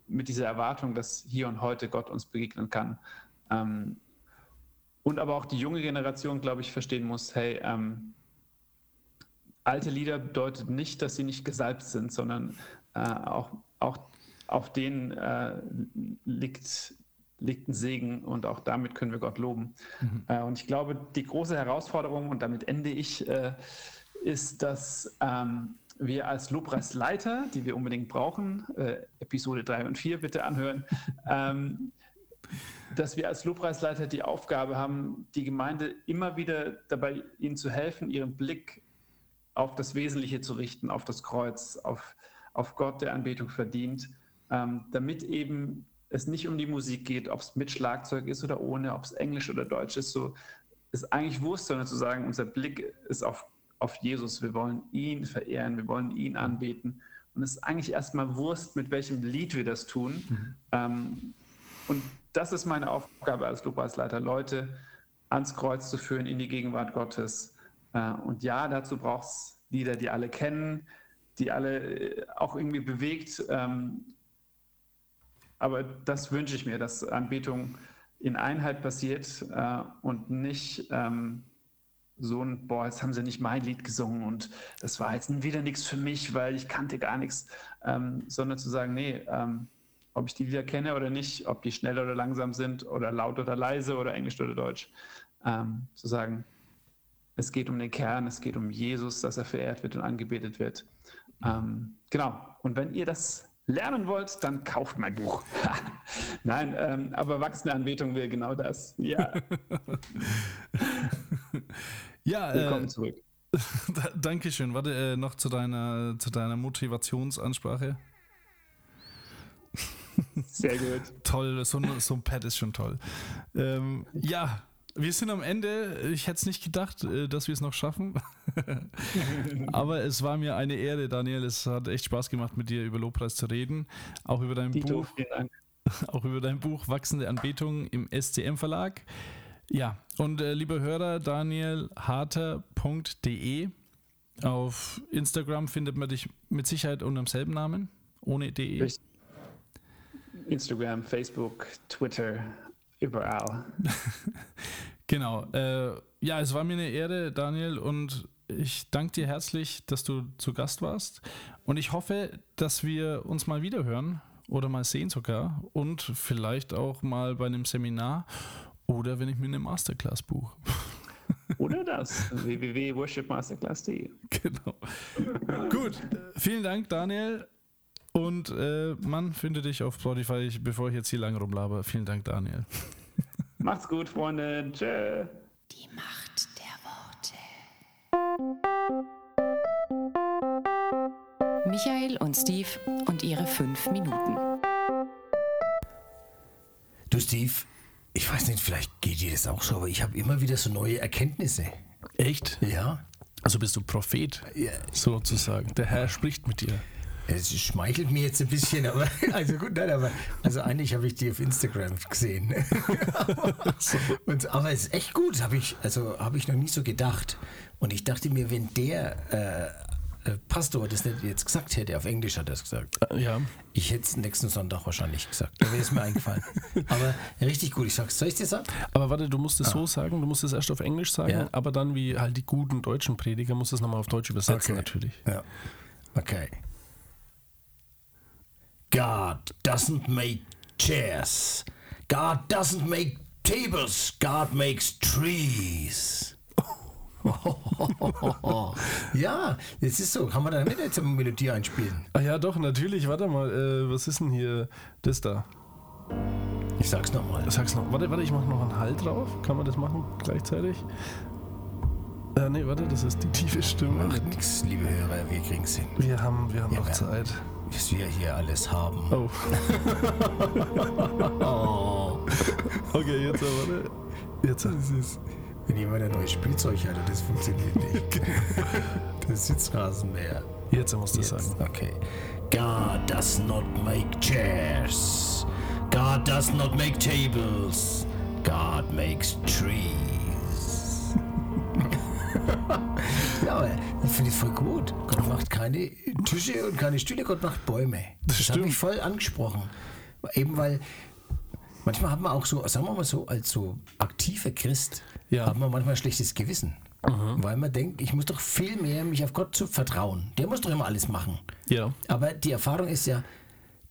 mit dieser Erwartung, dass hier und heute Gott uns begegnen kann. Ähm, und aber auch die junge Generation, glaube ich, verstehen muss, hey, ähm, alte Lieder bedeutet nicht, dass sie nicht gesalbt sind, sondern äh, auch, auch auf denen äh, liegt, liegt ein Segen und auch damit können wir Gott loben. Mhm. Äh, und ich glaube, die große Herausforderung, und damit ende ich, äh, ist, dass ähm, wir als Lobpreisleiter, die wir unbedingt brauchen, äh, Episode 3 und 4 bitte anhören, [laughs] ähm, dass wir als Lobpreisleiter die Aufgabe haben, die Gemeinde immer wieder dabei, ihnen zu helfen, ihren Blick auf das Wesentliche zu richten, auf das Kreuz, auf, auf Gott, der Anbetung verdient, ähm, damit eben es nicht um die Musik geht, ob es mit Schlagzeug ist oder ohne, ob es Englisch oder Deutsch ist, so ist eigentlich wurscht, sondern zu sagen, unser Blick ist auf, auf Jesus. Wir wollen ihn verehren, wir wollen ihn anbeten. Und es ist eigentlich erstmal Wurst, mit welchem Lied wir das tun. Mhm. Ähm, und das ist meine Aufgabe als Lobpreisleiter, Leute ans Kreuz zu führen, in die Gegenwart Gottes und ja, dazu braucht es Lieder, die alle kennen, die alle äh, auch irgendwie bewegt. Ähm, aber das wünsche ich mir, dass Anbetung in Einheit passiert äh, und nicht ähm, so ein, boah, jetzt haben sie nicht mein Lied gesungen und das war jetzt wieder nichts für mich, weil ich kannte gar nichts, ähm, sondern zu sagen, nee, ähm, ob ich die Lieder kenne oder nicht, ob die schnell oder langsam sind oder laut oder leise oder Englisch oder Deutsch, ähm, zu sagen, es geht um den Kern, es geht um Jesus, dass er verehrt wird und angebetet wird. Ähm, genau. Und wenn ihr das lernen wollt, dann kauft mein Buch. [laughs] Nein, ähm, aber wachsende Anbetung will genau das. Ja. [laughs] ja, Willkommen äh, zurück. [laughs] Dankeschön. Warte, äh, noch zu deiner, zu deiner Motivationsansprache. Sehr gut. toll, so, so ein Pad ist schon toll. Ähm, ja, wir sind am Ende. Ich hätte es nicht gedacht, äh, dass wir es noch schaffen. [laughs] Aber es war mir eine Ehre, Daniel. Es hat echt Spaß gemacht, mit dir über Lobpreis zu reden. Auch über dein Dito, Buch. [laughs] Auch über dein Buch Wachsende Anbetung im SCM Verlag. Ja, und äh, liebe Hörer, danielharter.de. Auf Instagram findet man dich mit Sicherheit unter demselben Namen, ohne de. Instagram, Facebook, Twitter, Überall. [laughs] genau. Äh, ja, es war mir eine Ehre, Daniel, und ich danke dir herzlich, dass du zu Gast warst. Und ich hoffe, dass wir uns mal wieder hören oder mal sehen sogar und vielleicht auch mal bei einem Seminar oder wenn ich mir eine Masterclass buche. [laughs] Oder das, www.worshipmasterclass.de. Genau. Gut, vielen Dank, Daniel. Und äh, man findet dich auf Spotify, bevor ich jetzt hier lange rumlaber. Vielen Dank, Daniel. [laughs] Macht's gut, Freunde. Tschö. Die Macht der Worte. Michael und Steve und ihre fünf Minuten. Du, Steve, ich weiß nicht, vielleicht geht dir das auch so, aber ich habe immer wieder so neue Erkenntnisse. Echt? Ja. Also bist du Prophet, ja. sozusagen. Der Herr spricht mit dir. Es schmeichelt mir jetzt ein bisschen, aber [laughs] also gut, nein, aber also eigentlich habe ich die auf Instagram gesehen. [laughs] und, aber es ist echt gut, habe ich, also habe ich noch nie so gedacht. Und ich dachte mir, wenn der äh, äh, Pastor das nicht jetzt gesagt hätte, auf Englisch hat er es gesagt. Äh, ja. Ich hätte es nächsten Sonntag wahrscheinlich gesagt. Da wäre es mir eingefallen. [laughs] Aber richtig gut, ich sag's. Soll ich dir sagen? Aber warte, du musst es so sagen, du musst es erst auf Englisch sagen, Ja. aber dann wie halt die guten deutschen Prediger musst du es nochmal auf Deutsch übersetzen Okay. natürlich. Ja. Okay. God doesn't make chairs. God doesn't make tables. God makes trees. [laughs] ja, das ist so. Kann man da nicht jetzt eine Melodie einspielen? Ah ja, doch, natürlich. Warte mal, äh, was ist denn hier das da? Ich sag's nochmal. Sag's noch. Warte, warte, ich mache noch einen Halt drauf. Kann man das machen gleichzeitig? Äh, nee, warte, das ist die tiefe Stimme. Macht nichts, liebe Hörer, wir kriegen's hin. Wir haben, wir haben Ja, noch. Zeit. Was wir hier alles haben. Oh. Oh. [laughs] [laughs] Okay, jetzt aber, warte. Jetzt. Das ist, wenn jemand ein neues Spielzeug hat das funktioniert nicht. [laughs] Das Sitzrasenmäher. Jetzt musst du Jetzt, sagen. okay. God does not make chairs. God does not make tables. God makes trees. Ja, aber ich finde es voll gut. Gott macht keine Tische und keine Stühle, Gott macht Bäume. Das, hat stimmt. mich voll angesprochen. Eben weil manchmal hat man auch so, sagen wir mal so, als so aktiver Christ, Ja. hat man manchmal ein schlechtes Gewissen. Weil man denkt, ich muss doch viel mehr mich auf Gott zu vertrauen. Der muss doch immer alles machen. Ja. Aber die Erfahrung ist ja,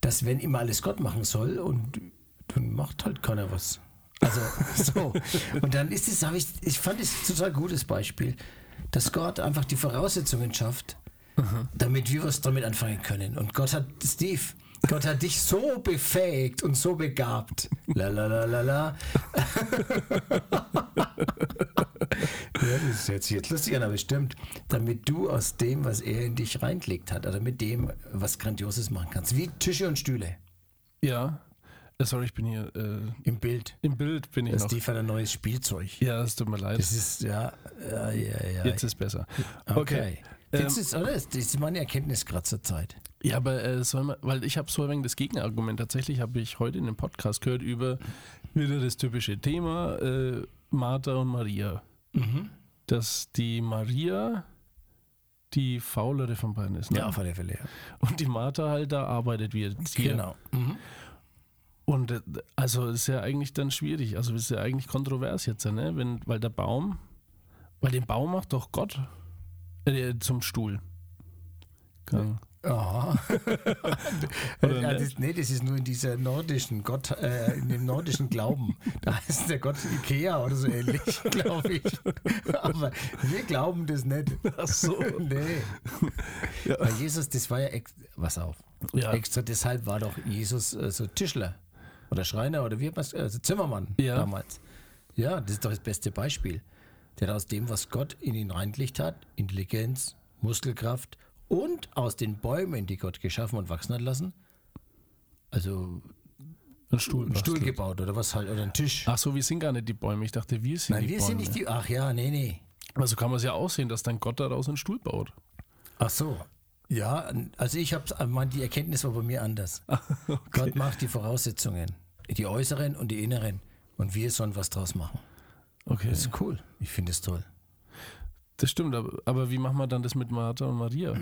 dass wenn immer alles Gott machen soll und dann macht halt keiner was. Also [laughs] so. Und dann ist es, habe ich, ich fand es ein total gutes Beispiel, dass Gott einfach die Voraussetzungen schafft, damit wir was damit anfangen können. Und Gott hat, Steve, Gott hat dich so befähigt und so begabt. La la la la la. [laughs] Ja, das hört sich jetzt lustig an, aber stimmt. Damit du aus dem, was er in dich reingelegt hat, oder mit dem was Grandioses machen kannst. Wie Tische und Stühle Ja. Äh, sorry, ich bin hier äh, im Bild. im Bild bin ich Das noch. ist die für ein neues Spielzeug. Ja, es tut mir leid. Das ist, ja, ja, ja, ja. Jetzt ist besser. okay. Okay. Ähm, ist, oder? Das ist meine Erkenntnis gerade zur Zeit. Ja, aber äh, soll man, weil ich habe so ein wenig das Gegenargument. Tatsächlich habe ich heute in dem Podcast gehört über wieder das typische Thema äh, Martha und Maria. Mhm. Dass die Maria die faulere von beiden ist. Ne? Ja, auf alle Fälle. Ja. Und die Martha halt da arbeitet wie jetzt hier. Genau. Mhm. Und äh, also ist ja eigentlich dann schwierig. Also ist ja eigentlich kontrovers jetzt, ne? Wenn, weil der Baum, weil den Baum macht doch Gott äh, zum Stuhl. Kann. Aha. [laughs] Oder ja, das, nee, das ist nur in dieser nordischen Gott, äh, in dem nordischen Glauben. Da heißt der Gott Ikea oder so ähnlich, [laughs] glaube ich. Aber wir glauben das nicht. Ach so. nee. Ja. Weil Jesus, das war ja, ex was auf. Ja. Extra deshalb war doch Jesus äh, so Tischler oder Schreiner oder wie hat also Zimmermann Ja. damals. Ja, das ist doch das beste Beispiel. Der hat aus dem, was Gott in ihn reingelegt hat, Intelligenz, Muskelkraft und aus den Bäumen, die Gott geschaffen und wachsen hat lassen, also Ein Stuhl. einen Stuhl gebaut oder was halt, oder einen Tisch. Ach so, wir sind gar nicht die Bäume. Ich dachte, wir sind Nein, die wir Bäume. sind nicht die, ach ja, nee, nee. Also kann man es ja aussehen, dass dann Gott daraus einen Stuhl baut. Ach so. Ja, also ich habe, meine, die Erkenntnis war bei mir anders. [laughs] Gott macht die Voraussetzungen, die äußeren und die inneren. Und wir sollen was draus machen. Okay. Das ist cool. Ich finde es toll. Das stimmt, aber, aber wie machen wir dann das mit Martha und Maria?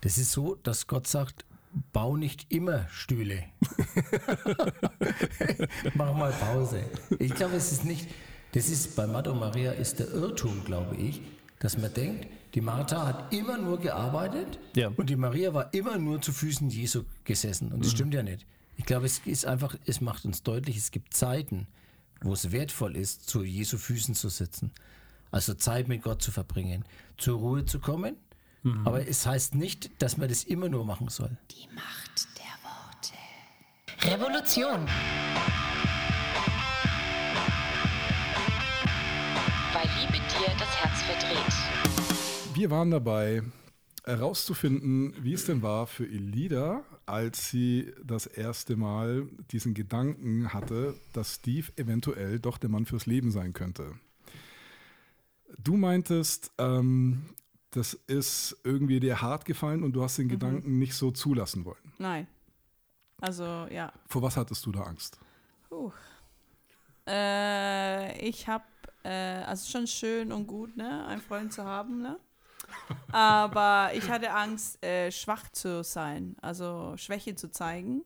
Das ist so, dass Gott sagt, bau nicht immer Stühle. [laughs] Mach mal Pause. Ich glaube, es ist nicht, das ist bei Martha und Maria ist der Irrtum, glaube ich, dass man denkt, die Martha hat immer nur gearbeitet Ja. und die Maria war immer nur zu Füßen Jesu gesessen. Und das stimmt ja nicht. Ich glaube, es ist einfach, es macht uns deutlich, es gibt Zeiten, wo es wertvoll ist, zu Jesu Füßen zu sitzen. Also Zeit mit Gott zu verbringen, zur Ruhe zu kommen. Aber es heißt nicht, dass man das immer nur machen soll. Die Macht der Worte. Revolution. Dir das Herz verdreht. Wir waren dabei, herauszufinden, wie es denn war für Elida, als sie das erste Mal diesen Gedanken hatte, dass Steve eventuell doch der Mann fürs Leben sein könnte. Du meintest, ähm, das ist irgendwie dir hart gefallen und du hast den Gedanken nicht so zulassen wollen. Nein. Also, ja. Vor was hattest du da Angst? Puh. Äh, ich habe, äh, also schon schön und gut, ne, einen Freund zu haben, ne? Aber ich hatte Angst, äh, schwach zu sein, also Schwäche zu zeigen.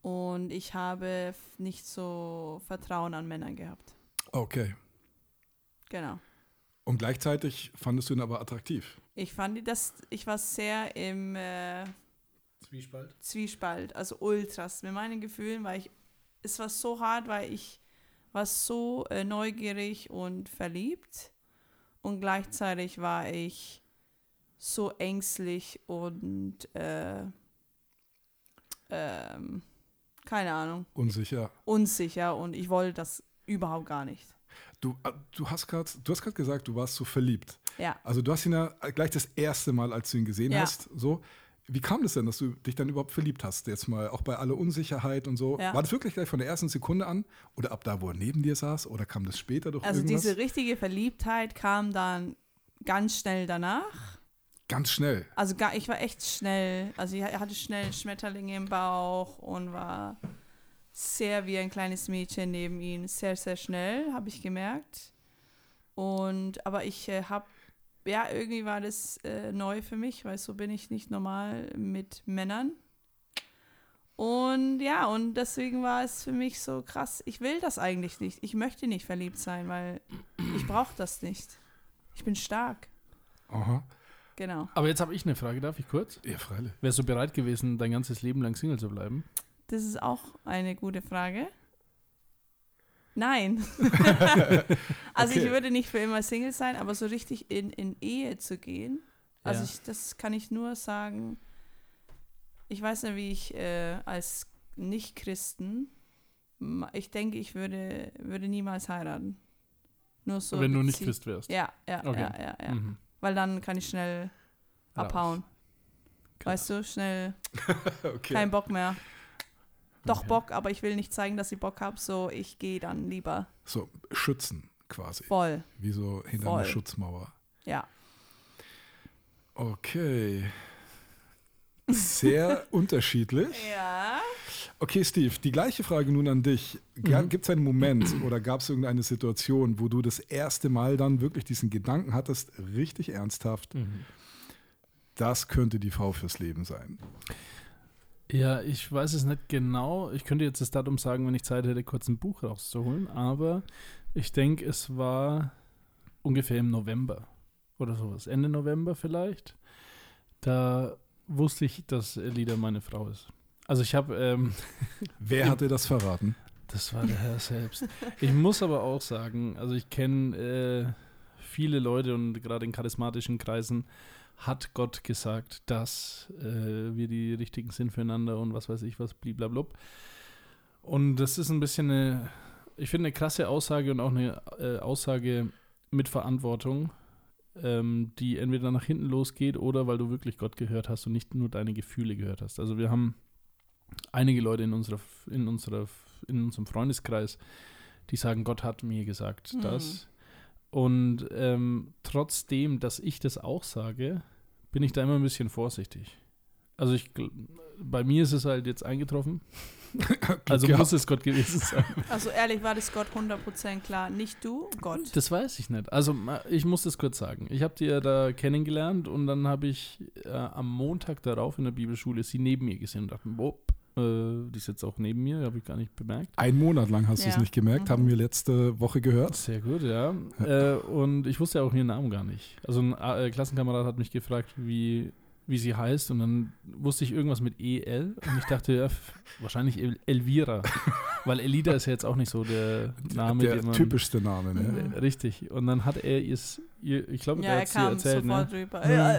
Und ich habe nicht so Vertrauen an Männern gehabt. Okay. Genau. Und gleichzeitig fandest du ihn aber attraktiv. Ich fand die- das, ich war sehr im äh, Zwiespalt. Zwiespalt, also ultras. Mit meinen Gefühlen war ich, es war so hart, weil ich war so äh, neugierig und verliebt und gleichzeitig war ich so ängstlich und äh, ähm, keine Ahnung, Unsicher. unsicher und ich wollte das überhaupt gar nicht. Du, äh, du hast gerade gerade gesagt, du warst so verliebt. Ja. Also du hast ihn ja gleich das erste Mal, als du ihn gesehen Ja. hast, so. Wie kam das denn, dass du dich dann überhaupt verliebt hast? Jetzt mal auch bei aller Unsicherheit und so. Ja. War das wirklich gleich von der ersten Sekunde an? Oder ab da, wo er neben dir saß? Oder kam das später durch Also irgendwas? diese richtige Verliebtheit kam dann ganz schnell danach. Ganz schnell. Also ich war echt schnell, also ich hatte schnell Schmetterlinge im Bauch und war sehr wie ein kleines Mädchen neben ihm, sehr, sehr schnell, habe ich gemerkt. Und, aber ich äh, habe, ja, irgendwie war das äh, neu für mich, weil so bin ich nicht normal mit Männern. Und ja, und deswegen war es für mich so krass, ich will das eigentlich nicht. Ich möchte nicht verliebt sein, weil ich brauche das nicht. Ich bin stark, Aha. genau. Aber jetzt habe ich eine Frage, darf ich kurz? Ja, freilich. Wärst du bereit gewesen, dein ganzes Leben lang Single zu bleiben? Das ist auch eine gute Frage. Nein. [laughs] also Okay. ich würde nicht für immer Single sein, aber so richtig in, in Ehe zu gehen, also Ja. ich, das kann ich nur sagen, ich weiß nicht, wie ich äh, als Nicht-Christen, ich denke, ich würde, würde niemals heiraten. Nur so. Wenn du nicht Christ wärst. Ja, ja, Okay. ja, ja, ja. Mhm. Weil dann kann ich schnell abhauen. Weißt du, schnell [laughs] Okay. kein Bock mehr. Doch Okay. Bock, aber ich will nicht zeigen, dass ich Bock habe, so ich gehe dann lieber So, schützen quasi. voll. Wie so hinter einer Voll. Schutzmauer. Ja. Okay. Sehr [laughs] unterschiedlich. Ja. Okay, Steve, die gleiche Frage nun an dich. Mhm. Gibt es einen Moment oder gab es irgendeine Situation, wo du das erste Mal dann wirklich diesen Gedanken hattest, richtig ernsthaft, Mhm. das könnte die Frau fürs Leben sein? Ja, ich weiß es nicht genau. Ich könnte jetzt das Datum sagen, wenn ich Zeit hätte, kurz ein Buch rauszuholen. Aber ich denke, es war ungefähr im November oder sowas. Ende November vielleicht. Da wusste ich, dass Elida meine Frau ist. Also ich habe, ähm, [laughs] Wer hat dir das verraten? das war der Herr selbst. Ich muss aber auch sagen, also ich kenne äh, viele Leute und gerade in charismatischen Kreisen hat Gott gesagt, dass äh, wir die richtigen sind füreinander und was weiß ich was, bliblablub. Und das ist ein bisschen eine, ich finde eine krasse Aussage und auch eine äh, Aussage mit Verantwortung, ähm, die entweder nach hinten losgeht oder weil du wirklich Gott gehört hast und nicht nur deine Gefühle gehört hast. Also wir haben einige Leute in unserer, in unserer, in unserem Freundeskreis, die sagen, Gott hat mir gesagt Hm. das. Und ähm, trotzdem, dass ich das auch sage, bin ich da immer ein bisschen vorsichtig. Also ich, bei mir ist es halt jetzt eingetroffen. [laughs] Also gehabt. muss es Gott gewesen sein. [laughs] Also ehrlich war das Gott 100% klar. Nicht du, Gott. Das weiß ich nicht. Also ich muss das kurz sagen. Ich habe die ja da kennengelernt und dann habe ich äh, am Montag darauf in der Bibelschule sie neben mir gesehen und dachte, wow, äh, die ist jetzt auch neben mir, habe ich gar nicht bemerkt. Ein Monat lang hast du es Ja. nicht gemerkt, haben Mhm. wir letzte Woche gehört. Sehr gut, ja. äh, und ich wusste ja auch ihren Namen gar nicht. Also ein äh, Klassenkamerad hat mich gefragt, wie, wie sie heißt und dann wusste ich irgendwas mit EL und ich dachte, ja, wahrscheinlich El Elvira, [laughs] weil Elida ist ja jetzt auch nicht so der Name, der man... typischste Name, ne? Äh, Richtig. Und dann hat er es, ihr, ich glaube, Ja, er hat sie kam erzählt, sofort ne? rüber. Hm. Ja,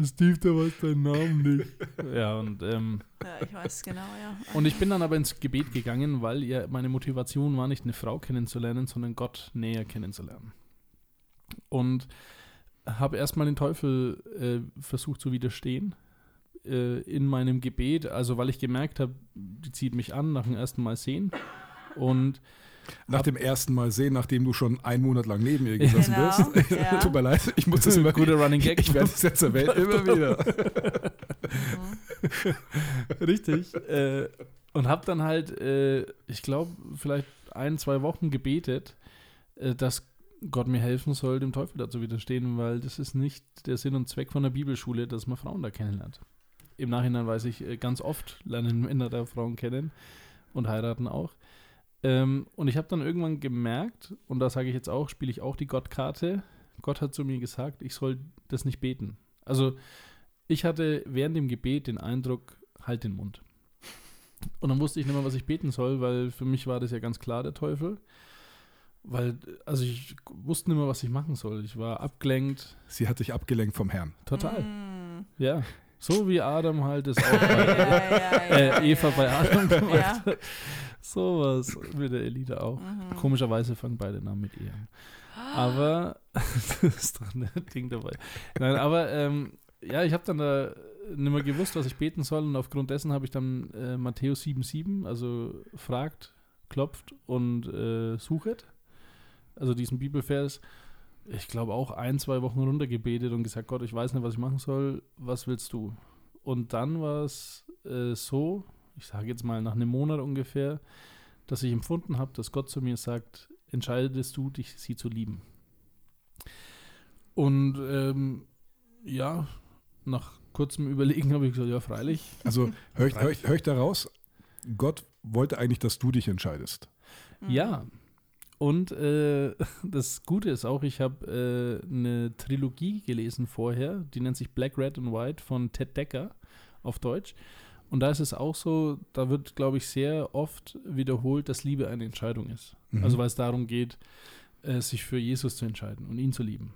Steve, der weiß deinen Namen nicht. ja, und, ähm, ja, ich weiß genau, ja. und ich bin dann aber ins Gebet gegangen, weil ja meine Motivation war nicht eine Frau kennenzulernen, sondern Gott näher kennenzulernen. Und habe erstmal den Teufel äh, versucht zu widerstehen äh, in meinem Gebet, also weil ich gemerkt habe, die zieht mich an nach dem ersten Mal sehen. Und Nach dem ersten Mal sehen, nachdem du schon einen Monat lang neben ihr gesessen Genau, bist. ja. [laughs] Tut mir leid, ich muss das immer Guter Running Gag. Ich werde es jetzt erwähnen, immer [laughs] wieder. Richtig. äh, und habe dann halt, äh, ich glaube, vielleicht ein, zwei Wochen gebetet, äh, dass Gott mir helfen soll, dem Teufel da zu widerstehen, weil das ist nicht der Sinn und Zweck von der Bibelschule, dass man Frauen da kennenlernt. Im Nachhinein weiß ich, äh, ganz oft lernen Männer da Frauen kennen und heiraten auch. Ähm, und ich habe dann irgendwann gemerkt, und da sage ich jetzt auch, spiele ich auch die Gottkarte. Gott hat zu mir gesagt, ich soll das nicht beten. Also ich hatte während dem Gebet den Eindruck, halt den Mund. Und dann wusste ich nicht mehr, was ich beten soll, weil für mich war das ja ganz klar der Teufel. Weil, also ich wusste nicht mehr, was ich machen soll. Ich war abgelenkt. Sie hat dich abgelenkt vom Herrn. Total. Mm. Ja. So wie Adam halt es [laughs] auch bei ja, äh, Eva bei Adam gemacht hat. Sowas mit der Elite auch. Mhm. Komischerweise fangen beide Namen mit E an. Aber [laughs] das ist doch ein Ding dabei. Nein, aber ähm, ja, ich habe dann da nicht mehr gewusst, was ich beten soll und aufgrund dessen habe ich dann äh, Matthäus 7,7, also fragt, klopft und äh, suchet. Also diesen Bibelvers, ich glaube auch ein, zwei Wochen runtergebetet und gesagt, Gott, ich weiß nicht, was ich machen soll, was willst du? Und dann war es äh, so, ich sage jetzt mal nach einem Monat ungefähr, dass ich empfunden habe, dass Gott zu mir sagt, entscheidest du dich, sie zu lieben. Und ähm, ja, nach kurzem Überlegen habe ich gesagt, ja, freilich. Also [laughs] höre ich, hör ich, hör ich daraus, Gott wollte eigentlich, dass du dich entscheidest. Ja. Und äh, [laughs] das Gute ist auch, ich habe äh, eine Trilogie gelesen vorher, die nennt sich Black, Red and White von Ted Decker auf Deutsch. Und da ist es auch so, da wird, glaube ich, sehr oft wiederholt, dass Liebe eine Entscheidung ist. Mhm. Also weil es darum geht, äh, sich für Jesus zu entscheiden und ihn zu lieben.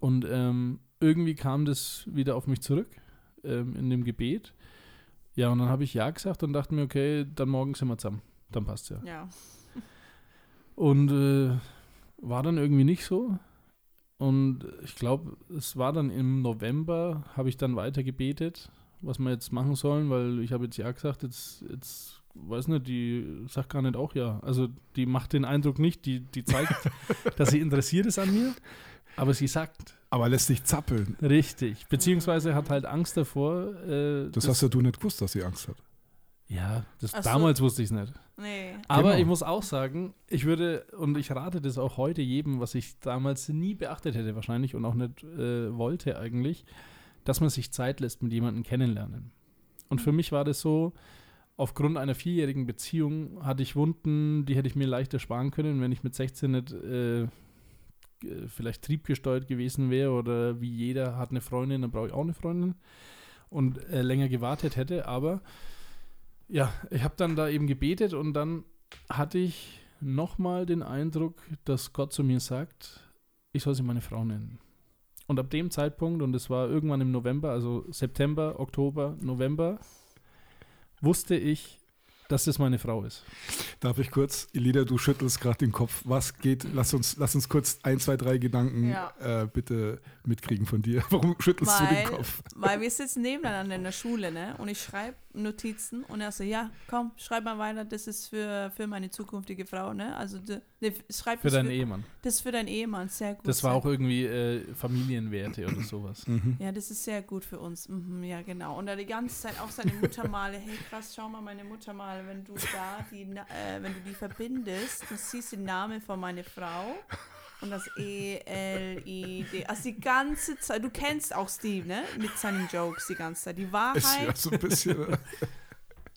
Und ähm, irgendwie kam das wieder auf mich zurück ähm, in dem Gebet. Ja, und dann habe ich Ja gesagt und dachte mir, okay, dann morgen sind wir zusammen. Dann passt ja. Ja. Und äh, war dann irgendwie nicht so. Und ich glaube, es war dann im November, habe ich dann weiter gebetet, was wir jetzt machen sollen, weil ich habe jetzt ja gesagt, jetzt, jetzt, weiß nicht, die sagt gar nicht auch ja. Also die macht den Eindruck nicht, die, die zeigt, [laughs] dass sie interessiert ist an mir, aber sie sagt Aber lässt dich zappeln. richtig, beziehungsweise hat halt Angst davor. Äh, Das hast ja du nicht gewusst, dass sie Angst hat. Ja, das, Ach so. damals wusste ich es nicht. Nee. Aber Genau. ich muss auch sagen, ich würde, und ich rate das auch heute jedem, was ich damals nie beachtet hätte wahrscheinlich und auch nicht äh, wollte eigentlich, dass man sich Zeit lässt mit jemandem kennenlernen. Und für mich war das so, aufgrund einer vierjährigen Beziehung hatte ich Wunden, die hätte ich mir leichter sparen können, wenn ich mit 16 nicht äh, vielleicht triebgesteuert gewesen wäre oder wie jeder hat eine Freundin, dann brauche ich auch eine Freundin und äh, länger gewartet hätte. Aber ja, ich habe dann da eben gebetet und dann hatte ich nochmal den Eindruck, dass Gott zu mir sagt, ich soll sie meine Frau nennen. Und ab dem Zeitpunkt, und es war irgendwann im November, also September, Oktober, November, wusste ich, dass das meine Frau ist. Darf ich kurz, Elida, du schüttelst gerade den Kopf. Was geht? Lass uns, lass uns kurz ein, zwei, drei Gedanken Ja. äh, bitte mitkriegen von dir. [laughs] Warum schüttelst du den Weil, Kopf? weil wir sitzen nebeneinander in der Schule, ne? Und ich schreibe Notizen und er so, ja, komm, schreib mal weiter, das ist für, für meine zukünftige Frau, ne? Also de, de, schreib Für deinen Ehemann. Das ist für deinen Ehemann, sehr gut. Das war auch irgendwie äh, Familienwerte oder sowas. Mhm. Ja, das ist sehr gut für uns. Mhm, ja, genau. Und er die ganze Zeit auch seine Muttermale. [laughs] Hey, krass, schau mal meine Muttermale. Wenn du da die, äh, wenn du die verbindest, du siehst den Namen von meiner Frau und das E, L, I, D. Also die ganze Zeit. Du kennst auch Steve, ne? Mit seinen Jokes die ganze Zeit. Die Ist ja Wahrheit. so ein bisschen. [laughs]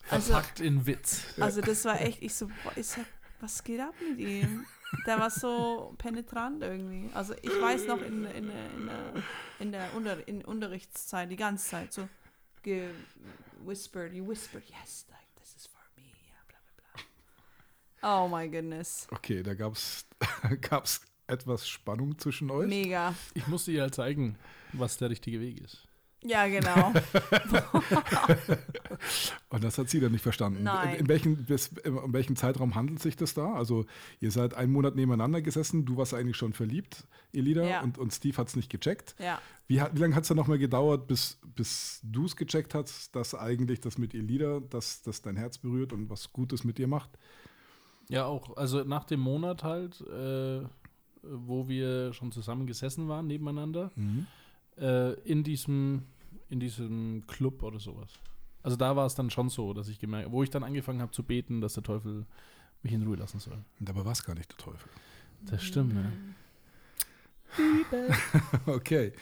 Also, Verpackt in Witz. also das war echt, ich so, boah, ich sag, was geht ab mit ihm? Der war so penetrant irgendwie. Also ich weiß noch in, in, in, der- in der Unter, in Unterrichtszeit, die ganze Zeit so gewhispert, you whispered, yes, like this is for me, ja, bla bla bla. Oh my goodness. Okay, da gab es [laughs] gab's etwas Spannung zwischen euch. Mega. Ich musste ihr halt zeigen, was der richtige Weg ist. Ja, genau. [laughs] Und das hat sie dann nicht verstanden. Nein. In, in, welchem, bis, in welchem Zeitraum handelt sich das da? Also, ihr seid einen Monat nebeneinander gesessen, du warst eigentlich schon verliebt, Elida, Ja. und, und Steve hat es nicht gecheckt. Ja. Wie, wie lange hat es dann nochmal gedauert, bis, bis du es gecheckt hast, dass eigentlich das mit Elida, dass das dein Herz berührt und was Gutes mit dir macht? Ja, auch. Also nach dem Monat halt, äh, wo wir schon zusammen gesessen waren nebeneinander, äh, in diesem, in diesem Club oder sowas. Also da war es dann schon so, dass ich gemerkt, wo ich dann angefangen habe zu beten, dass der Teufel mich in Ruhe lassen soll. Und dabei war es gar nicht der Teufel. Das stimmt, ne? [laughs] Okay.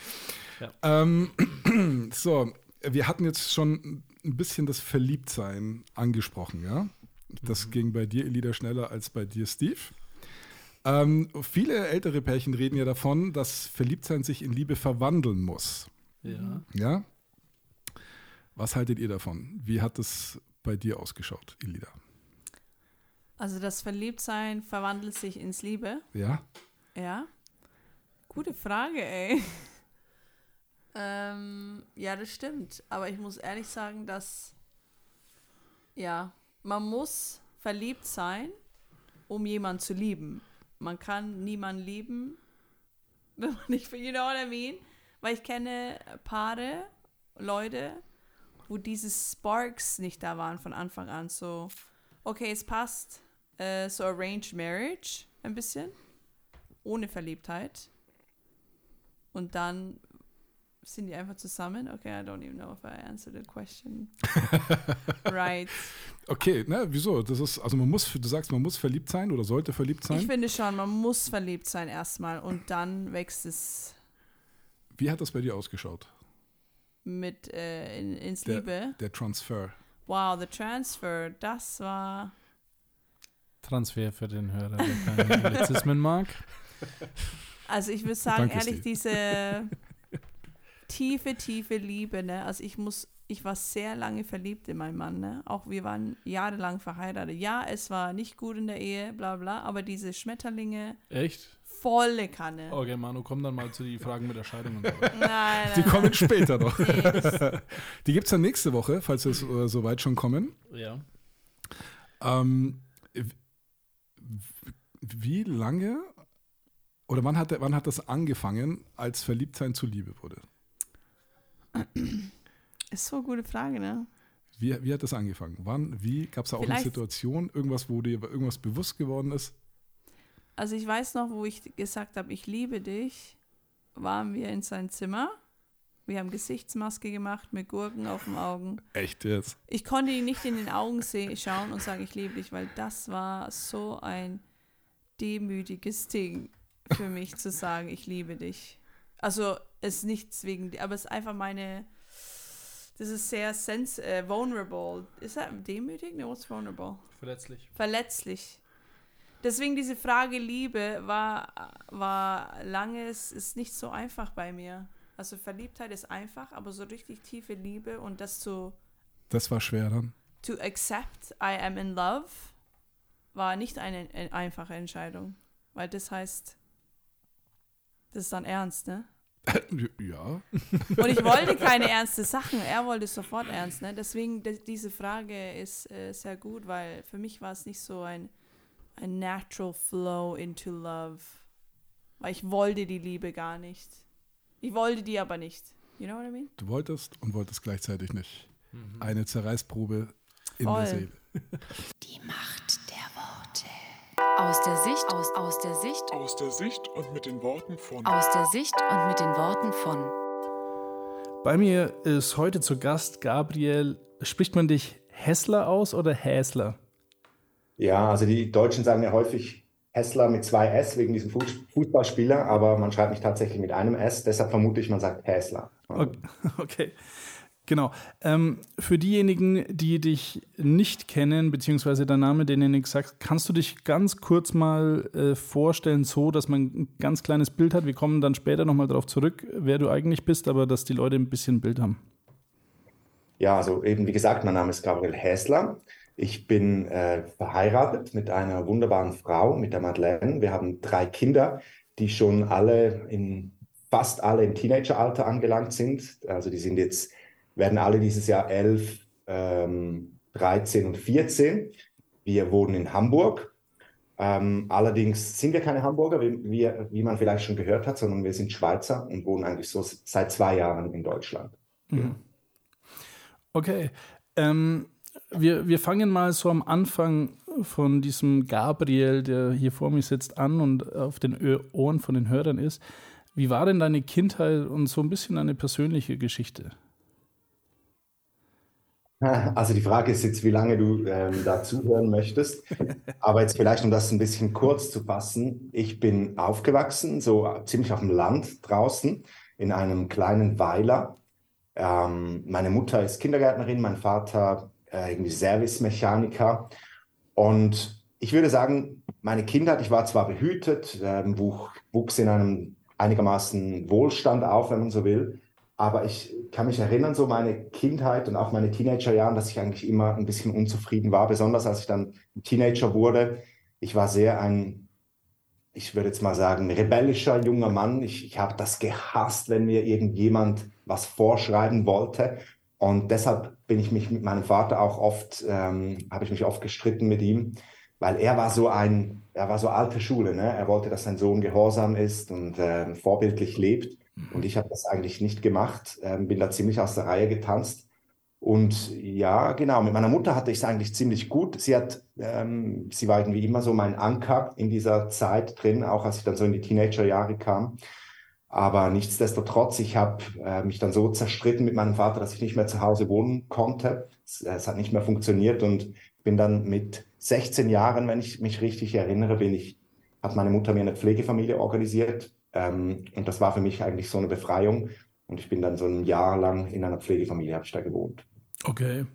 Ja. Ähm, [clears throat] so, wir hatten jetzt schon ein bisschen das Verliebtsein angesprochen, ja? Das Mhm. ging bei dir, Elida, schneller als bei dir, Steve. Ähm, viele ältere Pärchen reden ja davon, dass Verliebtsein sich in Liebe verwandeln muss. Ja. Ja? Was haltet ihr davon? Wie hat es bei dir ausgeschaut, Elida? Also das Verliebtsein verwandelt sich ins Liebe. Ja? Ja. Gute Frage, ey. [laughs] ähm, ja, das stimmt. Aber ich muss ehrlich sagen, dass ja, man muss verliebt sein, um jemanden zu lieben. Man kann niemanden lieben, [laughs] wenn man nicht, you know what I mean? Weil ich kenne Paare, Leute, wo diese Sparks nicht da waren von Anfang an. So, okay, es passt. Äh, so Arranged Marriage ein bisschen ohne Verliebtheit. Und dann sind die einfach zusammen. Okay, I don't even know if I answered the question. [laughs] right. Okay, ne, wieso? Das ist, also man muss, du sagst, man muss verliebt sein oder sollte verliebt sein. Ich finde schon, man muss verliebt sein erstmal und dann wächst es Wie hat das bei dir ausgeschaut? mit äh, in, ins Der- Liebe. Der Transfer. Wow, the transfer, das war. Transfer für den Hörer, der keine Anglizismen mag. [laughs] Also ich würde sagen, Danke, ehrlich, diese [laughs] tiefe, tiefe Liebe, ne? Also ich muss, ich war sehr lange verliebt in meinen Mann, ne? Auch wir waren jahrelang verheiratet. Ja, es war nicht gut in der Ehe, bla bla, aber diese Schmetterlinge, Echt? volle Kanne. Okay, Manu, komm dann mal zu den Fragen mit der Scheidung und so. [laughs] Nein, nein, Die kommen später noch. [laughs] Nee, [laughs] Die gibt es dann nächste Woche, falls wir äh, soweit schon kommen. Ja. Ähm, wie lange oder wann hat, der, wann hat das angefangen, als Verliebtsein zu Liebe wurde? [clears throat] ist so eine gute Frage, ne? Wie, wie hat das angefangen? Wann, wie? Gab es da auch eine Vielleicht- Situation, irgendwas, wo dir irgendwas bewusst geworden ist? Also ich weiß noch, wo ich gesagt habe, ich liebe dich, waren wir in sein Zimmer. Wir haben Gesichtsmaske gemacht mit Gurken auf den Augen. Echt jetzt? Ich konnte ihn nicht in den Augen seh- schauen und sagen, ich liebe dich, weil das war so ein demütiges Ding für mich zu sagen, ich liebe dich. Also ist nichts wegen, aber es ist einfach meine, das ist sehr sens äh, vulnerable. Ist das demütig? No, what's vulnerable? Verletzlich. verletzlich. Deswegen diese Frage Liebe war, war lange, es ist nicht so einfach bei mir. Also Verliebtheit ist einfach, aber so richtig tiefe Liebe und das zu Das war schwer dann. to accept I am in love war nicht eine, eine einfache Entscheidung, weil das heißt, das ist dann ernst, ne? [laughs] ja. Und ich wollte keine ernste Sachen, er wollte sofort ernst, ne? Deswegen de- diese Frage ist äh, sehr gut, weil für mich war es nicht so ein, ein natural flow into love, weil ich wollte die Liebe gar nicht. Ich wollte die aber nicht. You know what I mean? Du wolltest und wolltest gleichzeitig nicht. Mhm. Eine Zerreißprobe in Voll. der Seele. Die Macht. Aus der Sicht, aus, aus der Sicht, Aus der Sicht und mit den Worten von aus der Sicht und mit den Worten von Bei mir ist heute zu Gast Gabriel. Spricht man dich Hessler aus oder Häsler? Ja, also die Deutschen sagen ja häufig Hessler mit zwei S wegen diesem Fuß- Fußballspieler, aber man schreibt nicht tatsächlich mit einem S, deshalb vermute ich, man sagt Häsler. Okay. [laughs] okay. Genau. Ähm, für diejenigen, die dich nicht kennen, beziehungsweise dein Name, den du nicht sagst, kannst du dich ganz kurz mal äh, vorstellen, so, dass man ein ganz kleines Bild hat? Wir kommen dann später nochmal darauf zurück, wer du eigentlich bist, aber dass die Leute ein bisschen ein Bild haben. Ja, also eben wie gesagt, mein Name ist Gabriel Häsler. Ich bin äh, verheiratet mit einer wunderbaren Frau, mit der Madeleine. Wir haben drei Kinder, die schon alle in fast alle im Teenageralter angelangt sind. Also die sind jetzt, werden alle dieses Jahr elf, ähm, 13 und 14. Wir wohnen in Hamburg. Ähm, allerdings sind wir keine Hamburger, wie, wie, wie man vielleicht schon gehört hat, sondern wir sind Schweizer und wohnen eigentlich so seit zwei Jahren in Deutschland. Okay. Ähm, wir, wir fangen mal so am Anfang von diesem Gabriel, der hier vor mir sitzt, an und auf den Ohren von den Hörern ist. Wie war denn deine Kindheit und so ein bisschen deine persönliche Geschichte? [laughs] Also die Frage ist jetzt, wie lange du ähm, da zuhören möchtest. Aber jetzt vielleicht, um das ein bisschen kurz zu fassen. Ich bin aufgewachsen, so ziemlich auf dem Land draußen, in einem kleinen Weiler. Ähm, meine Mutter ist Kindergärtnerin, mein Vater äh, irgendwie Servicemechaniker. Und ich würde sagen, meine Kindheit, ich war zwar behütet, äh, wuchs in einem einigermaßen Wohlstand auf, wenn man so will. Aber ich kann mich erinnern, so meine Kindheit und auch meine Teenagerjahren, dass ich eigentlich immer ein bisschen unzufrieden war, besonders als ich dann Teenager wurde. Ich war sehr ein, ich würde jetzt mal sagen, rebellischer junger Mann. Ich, ich habe das gehasst, wenn mir irgendjemand was vorschreiben wollte. Und deshalb bin ich mich mit meinem Vater auch oft, ähm, habe ich mich oft gestritten mit ihm, weil er war so ein, er war so alte Schule. Ne? Er wollte, dass sein Sohn gehorsam ist und äh, vorbildlich lebt. Und ich habe das eigentlich nicht gemacht, ähm, bin da ziemlich aus der Reihe getanzt. Und ja, genau, mit meiner Mutter hatte ich es eigentlich ziemlich gut. Sie hat, ähm, sie war irgendwie immer so mein Anker in dieser Zeit drin, auch als ich dann so in die Teenagerjahre kam. Aber nichtsdestotrotz, ich habe äh, mich dann so zerstritten mit meinem Vater, dass ich nicht mehr zu Hause wohnen konnte. Es, es, hat nicht mehr funktioniert und bin dann mit 16 Jahren, wenn ich mich richtig erinnere, bin ich, hat meine Mutter mir eine Pflegefamilie organisiert ähm, und das war für mich eigentlich so eine Befreiung. Und ich bin dann so ein Jahr lang in einer Pflegefamilie, habe ich da gewohnt. Okay.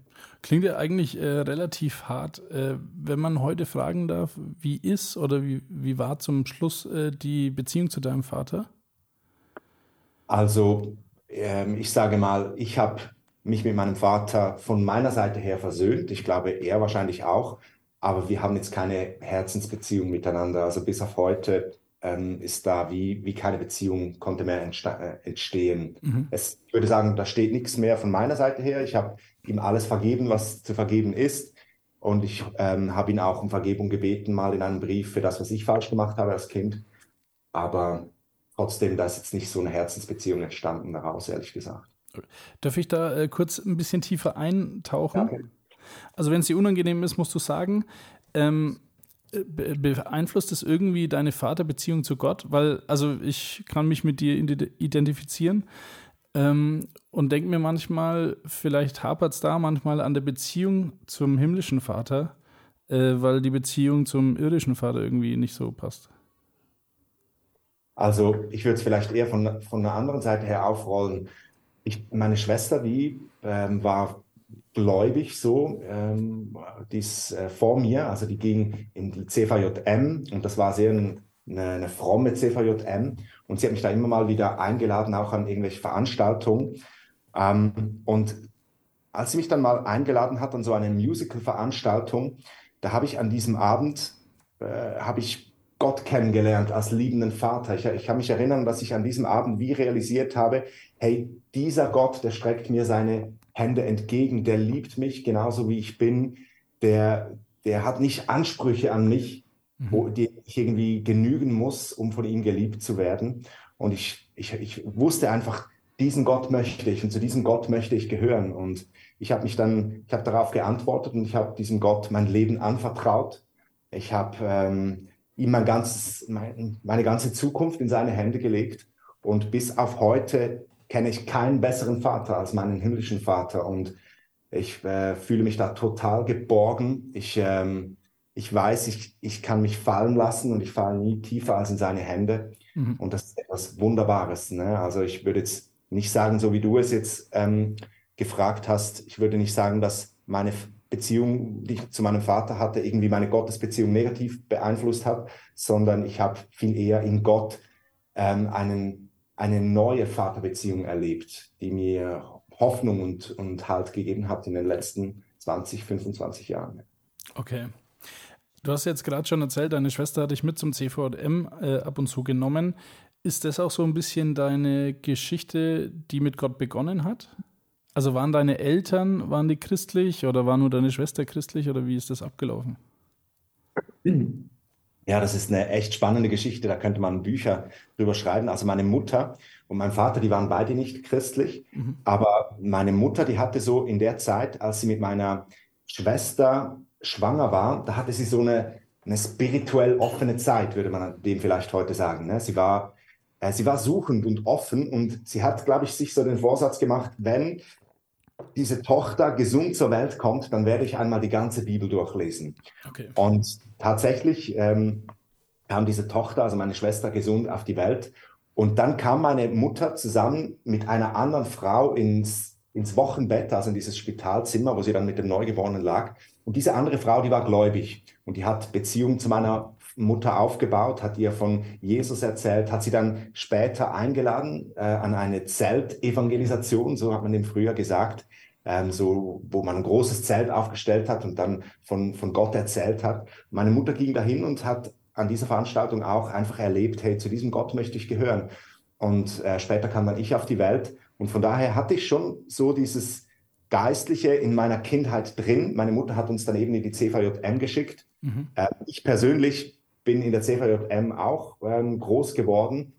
Klingt ja eigentlich äh, relativ hart. Äh, wenn man heute fragen darf, wie ist oder wie, wie war zum Schluss äh, die Beziehung zu deinem Vater? Also, ähm, ich sage mal, ich habe mich mit meinem Vater von meiner Seite her versöhnt. Ich glaube, er wahrscheinlich auch. Aber wir haben jetzt keine Herzensbeziehung miteinander. Also bis auf heute ähm, ist da wie, wie keine Beziehung konnte mehr äh, entstehen. Mhm. Es, ich würde sagen, da steht nichts mehr von meiner Seite her. Ich habe ihm alles vergeben, was zu vergeben ist. Und ich ähm, habe ihn auch um Vergebung gebeten, mal in einem Brief für das, was ich falsch gemacht habe als Kind. Aber trotzdem, da ist jetzt nicht so eine Herzensbeziehung entstanden daraus, ehrlich gesagt. Darf ich da äh, kurz ein bisschen tiefer eintauchen? Ja, okay. Also wenn es dir unangenehm ist, musst du sagen, ähm, beeinflusst es irgendwie deine Vaterbeziehung zu Gott? Weil, also ich kann mich mit dir identifizieren ähm, und denke mir manchmal, vielleicht hapert es da manchmal an der Beziehung zum himmlischen Vater, äh, weil die Beziehung zum irdischen Vater irgendwie nicht so passt. Also ich würde es vielleicht eher von, von einer anderen Seite her aufrollen. Ich, meine Schwester, die ähm, war gläubig so, ähm, die ist äh, vor mir, also die ging in die CVJM und das war sehr ein, eine, eine, fromme CVJM und sie hat mich da immer mal wieder eingeladen, auch an irgendwelche Veranstaltungen. Ähm, und als sie mich dann mal eingeladen hat an so eine Musical-Veranstaltung, da habe ich an diesem Abend, äh, habe ich Gott kennengelernt als liebenden Vater. Ich, ich kann mich erinnern, dass ich an diesem Abend wie realisiert habe, hey, dieser Gott, der streckt mir seine Hände entgegen, der liebt mich genauso wie ich bin, der, der hat nicht Ansprüche an mich, mhm. wo die ich irgendwie genügen muss, um von ihm geliebt zu werden. Und ich, ich, ich wusste einfach, diesen Gott möchte ich und zu diesem Gott möchte ich gehören. Und ich habe mich dann, ich habe darauf geantwortet und ich habe diesem Gott mein Leben anvertraut. Ich habe ähm, ihm mein ganzes, mein, meine ganze Zukunft in seine Hände gelegt. Und bis auf heute kenne ich keinen besseren Vater als meinen himmlischen Vater und ich äh, fühle mich da total geborgen. Ich, ähm, ich weiß, ich, ich kann mich fallen lassen und ich falle nie tiefer als in seine Hände. Mhm. Und das ist etwas Wunderbares. Ne? Also ich würde jetzt nicht sagen, so wie du es jetzt ähm, gefragt hast, ich würde nicht sagen, dass meine Beziehung, die ich zu meinem Vater hatte, irgendwie meine Gottesbeziehung negativ beeinflusst hat, sondern ich habe viel eher in Gott ähm, einen eine neue Vaterbeziehung erlebt, die mir Hoffnung und, und Halt gegeben hat in den letzten 20, 25 Jahren. Okay. Du hast jetzt gerade schon erzählt, deine Schwester hat dich mit zum CVM äh, ab und zu genommen. Ist das auch so ein bisschen deine Geschichte, die mit Gott begonnen hat? Also waren deine Eltern, waren die christlich oder war nur deine Schwester christlich oder wie ist das abgelaufen? [clears throat] Ja, das ist eine echt spannende Geschichte. Da könnte man Bücher drüber schreiben. Also meine Mutter und mein Vater, die waren beide nicht christlich. Mhm. Aber meine Mutter, die hatte so in der Zeit, als sie mit meiner Schwester schwanger war, da hatte sie so eine, eine spirituell offene Zeit, würde man dem vielleicht heute sagen. Ne? Sie war, äh, sie war suchend und offen und sie hat, glaube ich, sich so den Vorsatz gemacht, wenn diese Tochter gesund zur Welt kommt, dann werde ich einmal die ganze Bibel durchlesen. Okay. Und tatsächlich ähm, kam diese Tochter, also meine Schwester, gesund auf die Welt. Und dann kam meine Mutter zusammen mit einer anderen Frau ins, ins Wochenbett, also in dieses Spitalzimmer, wo sie dann mit dem Neugeborenen lag. Und diese andere Frau, die war gläubig und die hat Beziehung zu meiner Mutter aufgebaut, hat ihr von Jesus erzählt, hat sie dann später eingeladen äh, an eine Zeltevangelisation, so hat man dem früher gesagt, ähm, so, wo man ein großes Zelt aufgestellt hat und dann von, von Gott erzählt hat. Meine Mutter ging dahin und hat an dieser Veranstaltung auch einfach erlebt, hey, zu diesem Gott möchte ich gehören. Und äh, später kam dann ich auf die Welt und von daher hatte ich schon so dieses Geistliche in meiner Kindheit drin. Meine Mutter hat uns dann eben in die CVJM geschickt. Mhm. Äh, ich persönlich bin in der CVJM auch ähm, groß geworden.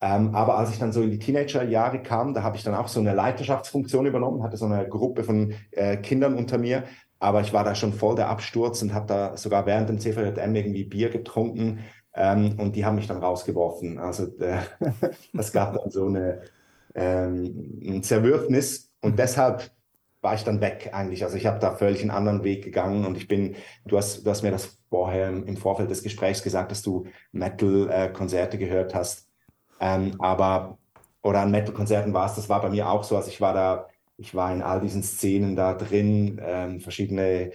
Ähm, aber als ich dann so in die Teenagerjahre kam, da habe ich dann auch so eine Leiterschaftsfunktion übernommen, hatte so eine Gruppe von äh, Kindern unter mir. Aber ich war da schon voll der Absturz und habe da sogar während dem CVJM irgendwie Bier getrunken. Ähm, und die haben mich dann rausgeworfen. Also äh, [laughs] das gab dann so eine, ähm, ein Zerwürfnis. Und deshalb war ich dann weg eigentlich. Also ich habe da völlig einen anderen Weg gegangen und ich bin, du hast, du hast mir das vorher im Vorfeld des Gesprächs gesagt, dass du Metal-Konzerte gehört hast. Ähm, aber, oder an Metal-Konzerten warst, das war bei mir auch so. Also ich war da, ich war in all diesen Szenen da drin, ähm, verschiedene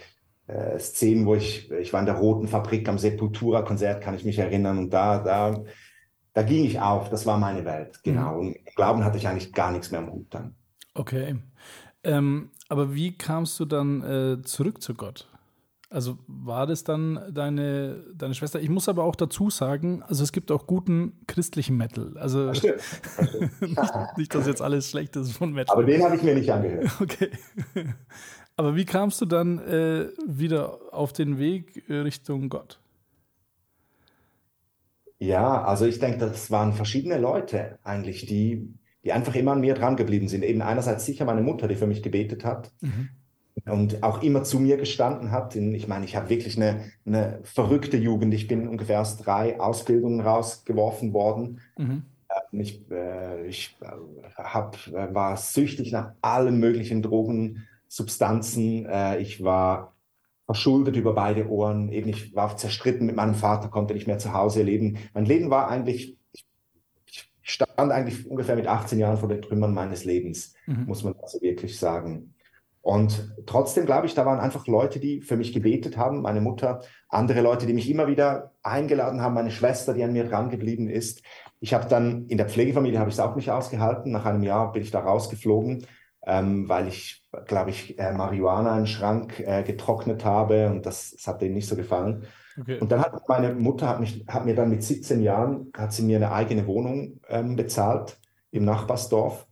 äh, Szenen, wo ich, ich war in der Roten Fabrik am Sepultura-Konzert, kann ich mich erinnern. Und da, da, da ging ich auf, das war meine Welt, genau. Mhm. Und im Glauben hatte ich eigentlich gar nichts mehr am Hut dann. Okay. Ähm, aber wie kamst du dann äh, zurück zu Gott? Also war das dann deine, deine Schwester? Ich muss aber auch dazu sagen, also es gibt auch guten christlichen Metal. Also [laughs] nicht, nicht, dass jetzt alles schlecht ist von Metal. Aber den habe ich mir nicht angehört. [laughs] Okay. Aber wie kamst du dann äh, wieder auf den Weg Richtung Gott? Ja, also ich denke, das waren verschiedene Leute eigentlich, die die einfach immer an mir dran geblieben sind. Eben einerseits sicher meine Mutter, die für mich gebetet hat mhm. und auch immer zu mir gestanden hat. Ich meine, ich habe wirklich eine, eine verrückte Jugend. Ich bin ungefähr aus drei Ausbildungen rausgeworfen worden. Mhm. Ähm, ich, äh, ich hab, äh, war süchtig nach allen möglichen Drogen, Substanzen. Äh, ich war verschuldet über beide Ohren. Eben, ich war zerstritten mit meinem Vater, konnte nicht mehr zu Hause leben. Mein Leben war eigentlich stand eigentlich ungefähr mit 18 Jahren vor den Trümmern meines Lebens, mhm. muss man also wirklich sagen. Und trotzdem glaube ich, da waren einfach Leute, die für mich gebetet haben, meine Mutter, andere Leute, die mich immer wieder eingeladen haben, meine Schwester, die an mir dran geblieben ist. Ich habe dann in der Pflegefamilie habe ich es auch nicht ausgehalten. Nach einem Jahr bin ich da rausgeflogen, ähm, weil ich, glaube ich, äh, Marihuana in den Schrank äh, getrocknet habe und das, das hat denen nicht so gefallen. Okay. Und dann hat meine Mutter hat, mich, hat mir dann mit 17 Jahren hat sie mir eine eigene Wohnung ähm, bezahlt im Nachbarsdorf.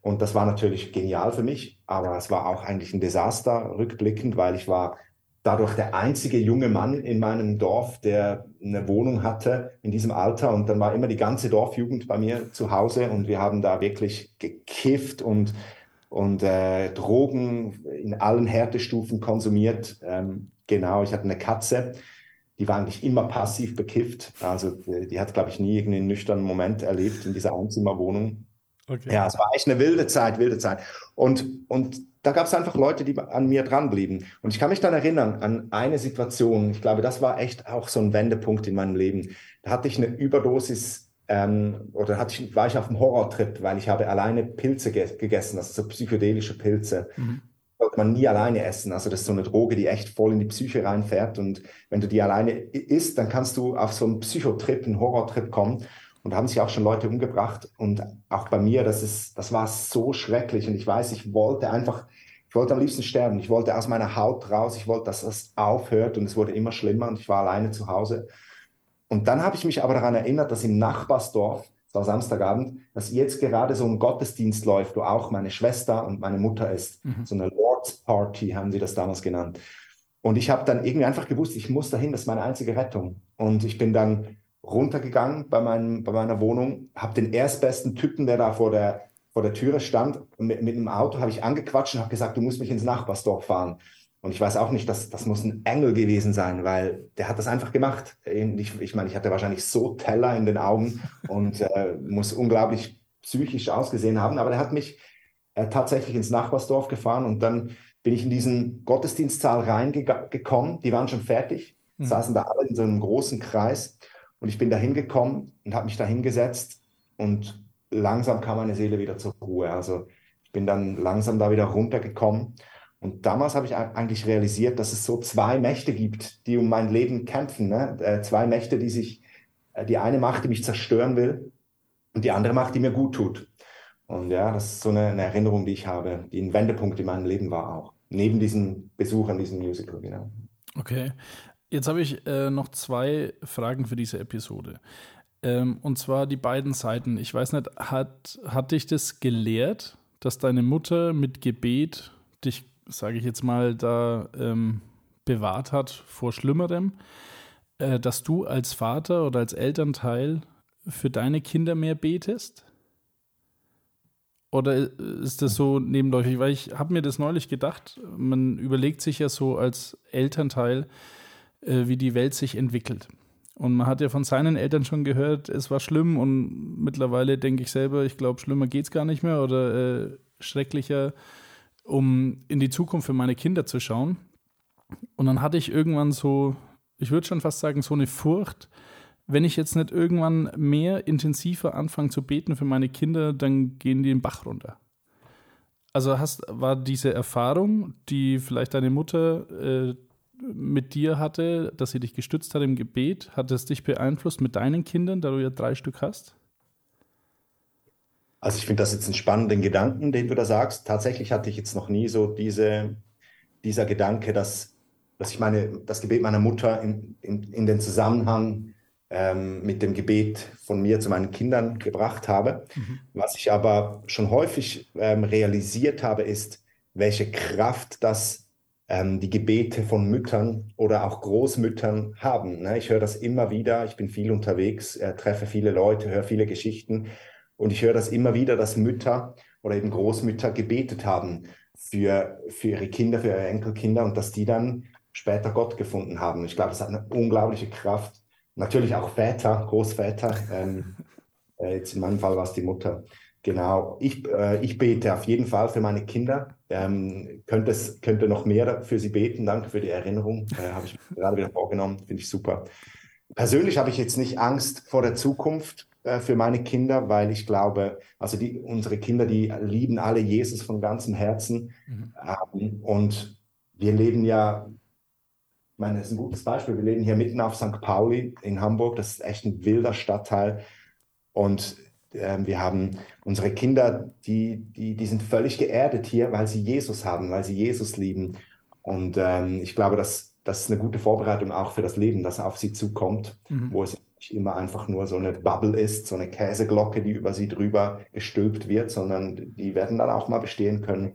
Und das war natürlich genial für mich, aber es war auch eigentlich ein Desaster rückblickend, weil ich war dadurch der einzige junge Mann in meinem Dorf, der eine Wohnung hatte in diesem Alter. Und dann war immer die ganze Dorfjugend bei mir zu Hause und wir haben da wirklich gekifft und, und äh, Drogen in allen Härtestufen konsumiert. Ähm, genau, ich hatte eine Katze die war eigentlich immer passiv bekifft. Also die, die hat, glaube ich, nie irgendeinen nüchternen Moment erlebt in dieser Einzimmerwohnung. Okay. Ja, es war echt eine wilde Zeit, wilde Zeit. Und, und da gab es einfach Leute, die an mir dranblieben. Und ich kann mich dann erinnern an eine Situation, ich glaube, das war echt auch so ein Wendepunkt in meinem Leben. Da hatte ich eine Überdosis ähm, oder hatte ich, war ich auf einem Horrortrip, weil ich habe alleine Pilze ge gegessen, also so psychedelische Pilze. Mhm sollte man nie alleine essen. Also das ist so eine Droge, die echt voll in die Psyche reinfährt. Und wenn du die alleine isst, dann kannst du auf so einen Psychotrip, einen Horrortrip kommen. Und da haben sich auch schon Leute umgebracht. Und auch bei mir, das ist, das war so schrecklich. Und ich weiß, ich wollte einfach, ich wollte am liebsten sterben. Ich wollte aus meiner Haut raus. Ich wollte, dass das aufhört. Und es wurde immer schlimmer. Und ich war alleine zu Hause. Und dann habe ich mich aber daran erinnert, dass im Nachbarsdorf, es war Samstagabend, dass jetzt gerade so ein Gottesdienst läuft, wo auch meine Schwester und meine Mutter ist. Mhm. So eine Party haben sie das damals genannt. Und ich habe dann irgendwie einfach gewusst, ich muss dahin, das ist meine einzige Rettung. Und ich bin dann runtergegangen bei, meinem, bei meiner Wohnung, habe den erstbesten Typen, der da vor der, vor der Türe stand, mit, mit einem Auto habe ich angequatscht und habe gesagt, du musst mich ins Nachbarsdorf fahren. Und ich weiß auch nicht, dass das muss ein Engel gewesen sein, weil der hat das einfach gemacht. Ich, ich meine, ich hatte wahrscheinlich so Teller in den Augen und äh, muss unglaublich psychisch ausgesehen haben, aber der hat mich äh, tatsächlich ins Nachbarsdorf gefahren und dann bin ich in diesen Gottesdienstsaal reingekommen. Die waren schon fertig, mhm. saßen da alle in so einem großen Kreis und ich bin da hingekommen und habe mich da hingesetzt und langsam kam meine Seele wieder zur Ruhe. Also ich bin dann langsam da wieder runtergekommen und damals habe ich eigentlich realisiert, dass es so zwei Mächte gibt, die um mein Leben kämpfen. Ne? Äh, zwei Mächte, die sich, äh, die eine Macht, die mich zerstören will und die andere Macht, die mir gut tut. Und ja, das ist so eine, eine Erinnerung, die ich habe, die ein Wendepunkt in meinem Leben war auch. Neben diesem Besuch an diesem Musical, genau. Okay. Jetzt habe ich äh, noch zwei Fragen für diese Episode. Ähm, und zwar die beiden Seiten. Ich weiß nicht, hat, hat dich das gelehrt, dass deine Mutter mit Gebet dich sage ich jetzt mal, da ähm, bewahrt hat vor Schlimmerem, äh, dass du als Vater oder als Elternteil für deine Kinder mehr betest? Oder ist das so nebenläufig? Weil ich habe mir das neulich gedacht, man überlegt sich ja so als Elternteil, äh, wie die Welt sich entwickelt. Und man hat ja von seinen Eltern schon gehört, es war schlimm und mittlerweile denke ich selber, ich glaube, schlimmer geht es gar nicht mehr oder äh, schrecklicher um in die Zukunft für meine Kinder zu schauen. Und dann hatte ich irgendwann so, ich würde schon fast sagen, so eine Furcht, wenn ich jetzt nicht irgendwann mehr intensiver anfange zu beten für meine Kinder, dann gehen die den Bach runter. Also hast, war diese Erfahrung, die vielleicht deine Mutter äh, mit dir hatte, dass sie dich gestützt hat im Gebet, hat es dich beeinflusst mit deinen Kindern, da du ja drei Stück hast? Also ich finde das jetzt einen spannenden Gedanken, den du da sagst. Tatsächlich hatte ich jetzt noch nie so diese, dieser Gedanke, dass, dass ich meine, das Gebet meiner Mutter in, in, in den Zusammenhang ähm, mit dem Gebet von mir zu meinen Kindern gebracht habe. Mhm. Was ich aber schon häufig ähm, realisiert habe, ist, welche Kraft das ähm, die Gebete von Müttern oder auch Großmüttern haben. Ne? Ich höre das immer wieder, ich bin viel unterwegs, äh, treffe viele Leute, höre viele Geschichten und ich höre das immer wieder, dass Mütter oder eben Großmütter gebetet haben für, für ihre Kinder, für ihre Enkelkinder und dass die dann später Gott gefunden haben. Ich glaube, das hat eine unglaubliche Kraft. Natürlich auch Väter, Großväter. Ähm, äh, jetzt in meinem Fall war es die Mutter. Genau. Ich, äh, ich bete auf jeden Fall für meine Kinder. Ähm, könnte, es, könnte noch mehr für sie beten. Danke für die Erinnerung. Äh, Habe ich gerade wieder vorgenommen. Finde ich super. Persönlich habe ich jetzt nicht Angst vor der Zukunft. Äh, für meine Kinder, weil ich glaube, also die, unsere Kinder, die lieben alle Jesus von ganzem Herzen. Mhm. Ähm, und wir leben ja, meine, das ist ein gutes Beispiel, wir leben hier mitten auf St. Pauli in Hamburg, das ist echt ein wilder Stadtteil. Und äh, wir haben unsere Kinder, die, die, die sind völlig geerdet hier, weil sie Jesus haben, weil sie Jesus lieben. Und ähm, ich glaube, dass das ist eine gute Vorbereitung auch für das Leben, das auf sie zukommt, mhm. wo es nicht immer einfach nur so eine Bubble ist, so eine Käseglocke, die über sie drüber gestülpt wird, sondern die werden dann auch mal bestehen können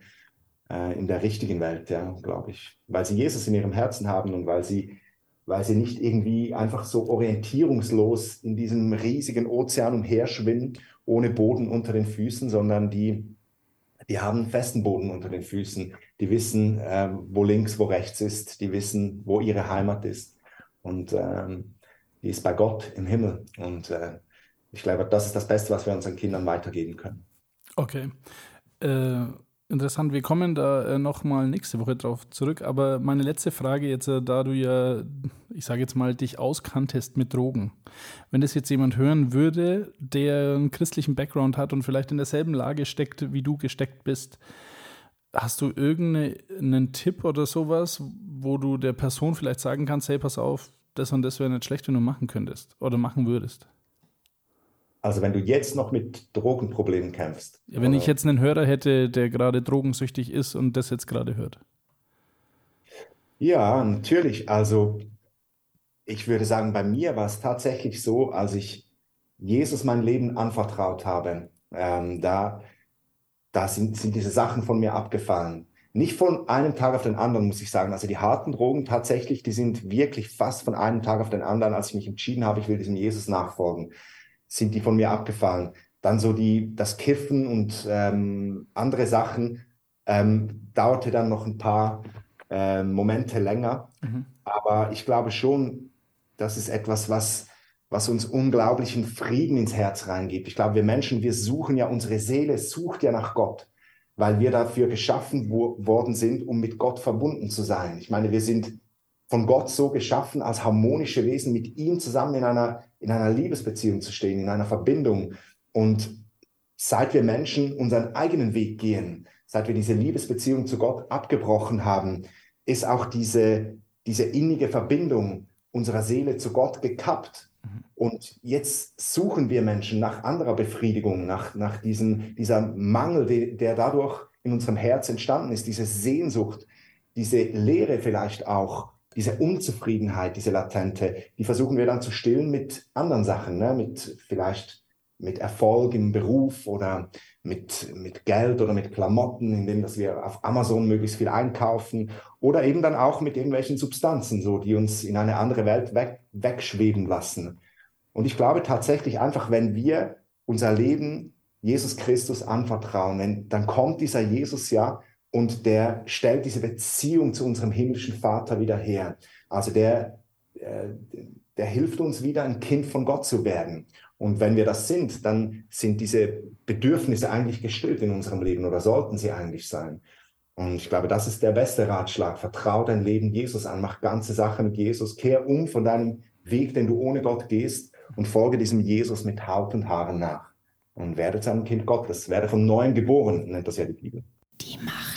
äh, in der richtigen Welt, ja, glaube ich. Weil sie Jesus in ihrem Herzen haben und weil sie, weil sie nicht irgendwie einfach so orientierungslos in diesem riesigen Ozean umherschwimmen, ohne Boden unter den Füßen, sondern die, die haben festen Boden unter den Füßen. Die wissen, äh, wo links, wo rechts ist. Die wissen, wo ihre Heimat ist. Und ähm, die ist bei Gott im Himmel. Und äh, ich glaube, das ist das Beste, was wir unseren Kindern weitergeben können. Okay. Äh, interessant, wir kommen da äh, nochmal nächste Woche drauf zurück. Aber meine letzte Frage jetzt, äh, da du ja, ich sage jetzt mal, dich auskanntest mit Drogen. Wenn das jetzt jemand hören würde, der einen christlichen Background hat und vielleicht in derselben Lage steckt, wie du gesteckt bist, Hast du irgendeinen Tipp oder sowas, wo du der Person vielleicht sagen kannst, hey, pass auf, das und das wäre nicht schlecht, wenn du machen könntest oder machen würdest? Also wenn du jetzt noch mit Drogenproblemen kämpfst. Ja, wenn ich jetzt einen Hörer hätte, der gerade drogensüchtig ist und das jetzt gerade hört. Ja, natürlich. Also ich würde sagen, bei mir war es tatsächlich so, als ich Jesus mein Leben anvertraut habe, ähm, da, da sind, sind diese Sachen von mir abgefallen. Nicht von einem Tag auf den anderen, muss ich sagen. Also die harten Drogen tatsächlich, die sind wirklich fast von einem Tag auf den anderen, als ich mich entschieden habe, ich will diesem Jesus nachfolgen, sind die von mir abgefallen. Dann so die, das Kiffen und ähm, andere Sachen ähm, dauerte dann noch ein paar äh, Momente länger. Mhm. Aber ich glaube schon, das ist etwas, was, was uns unglaublichen Frieden ins Herz reingibt. Ich glaube, wir Menschen, wir suchen ja, unsere Seele sucht ja nach Gott. weil wir dafür geschaffen worden sind, um mit Gott verbunden zu sein. Ich meine, wir sind von Gott so geschaffen, als harmonische Wesen mit ihm zusammen in einer, in einer Liebesbeziehung zu stehen, in einer Verbindung. Und seit wir Menschen unseren eigenen Weg gehen, seit wir diese Liebesbeziehung zu Gott abgebrochen haben, ist auch diese, diese innige Verbindung unserer Seele zu Gott gekappt. Mhm. Und jetzt suchen wir Menschen nach anderer Befriedigung, nach, nach diesen, dieser Mangel, der, der dadurch in unserem Herz entstanden ist, diese Sehnsucht, diese Leere vielleicht auch, diese Unzufriedenheit, diese latente, die versuchen wir dann zu stillen mit anderen Sachen, ne? mit vielleicht mit Erfolg im Beruf oder mit, mit Geld oder mit Klamotten, indem dass wir auf Amazon möglichst viel einkaufen oder eben dann auch mit irgendwelchen Substanzen, so die uns in eine andere Welt weg, wegschweben lassen. Und ich glaube tatsächlich einfach, wenn wir unser Leben Jesus Christus anvertrauen, wenn, dann kommt dieser Jesus ja und der stellt diese Beziehung zu unserem himmlischen Vater wieder her. Also der, äh, der hilft uns wieder ein Kind von Gott zu werden. Und wenn wir das sind, dann sind diese Bedürfnisse eigentlich gestillt in unserem Leben oder sollten sie eigentlich sein. Und ich glaube, das ist der beste Ratschlag. Vertrau dein Leben Jesus an, mach ganze Sache mit Jesus, kehr um von deinem Weg, den du ohne Gott gehst und folge diesem Jesus mit Haut und Haaren nach. Und werde zu einem Kind Gottes, werde vom Neuem geboren, nennt das ja die Bibel. Die Macht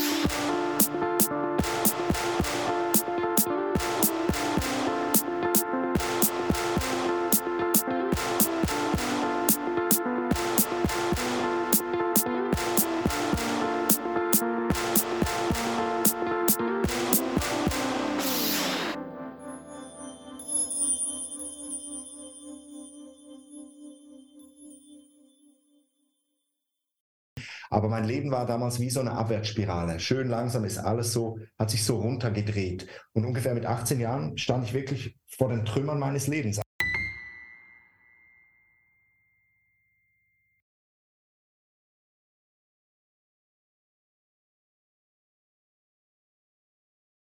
Aber mein Leben war damals wie so eine Abwärtsspirale. Schön langsam ist alles so, hat sich so runtergedreht. Und ungefähr mit 18 Jahren stand ich wirklich vor den Trümmern meines Lebens.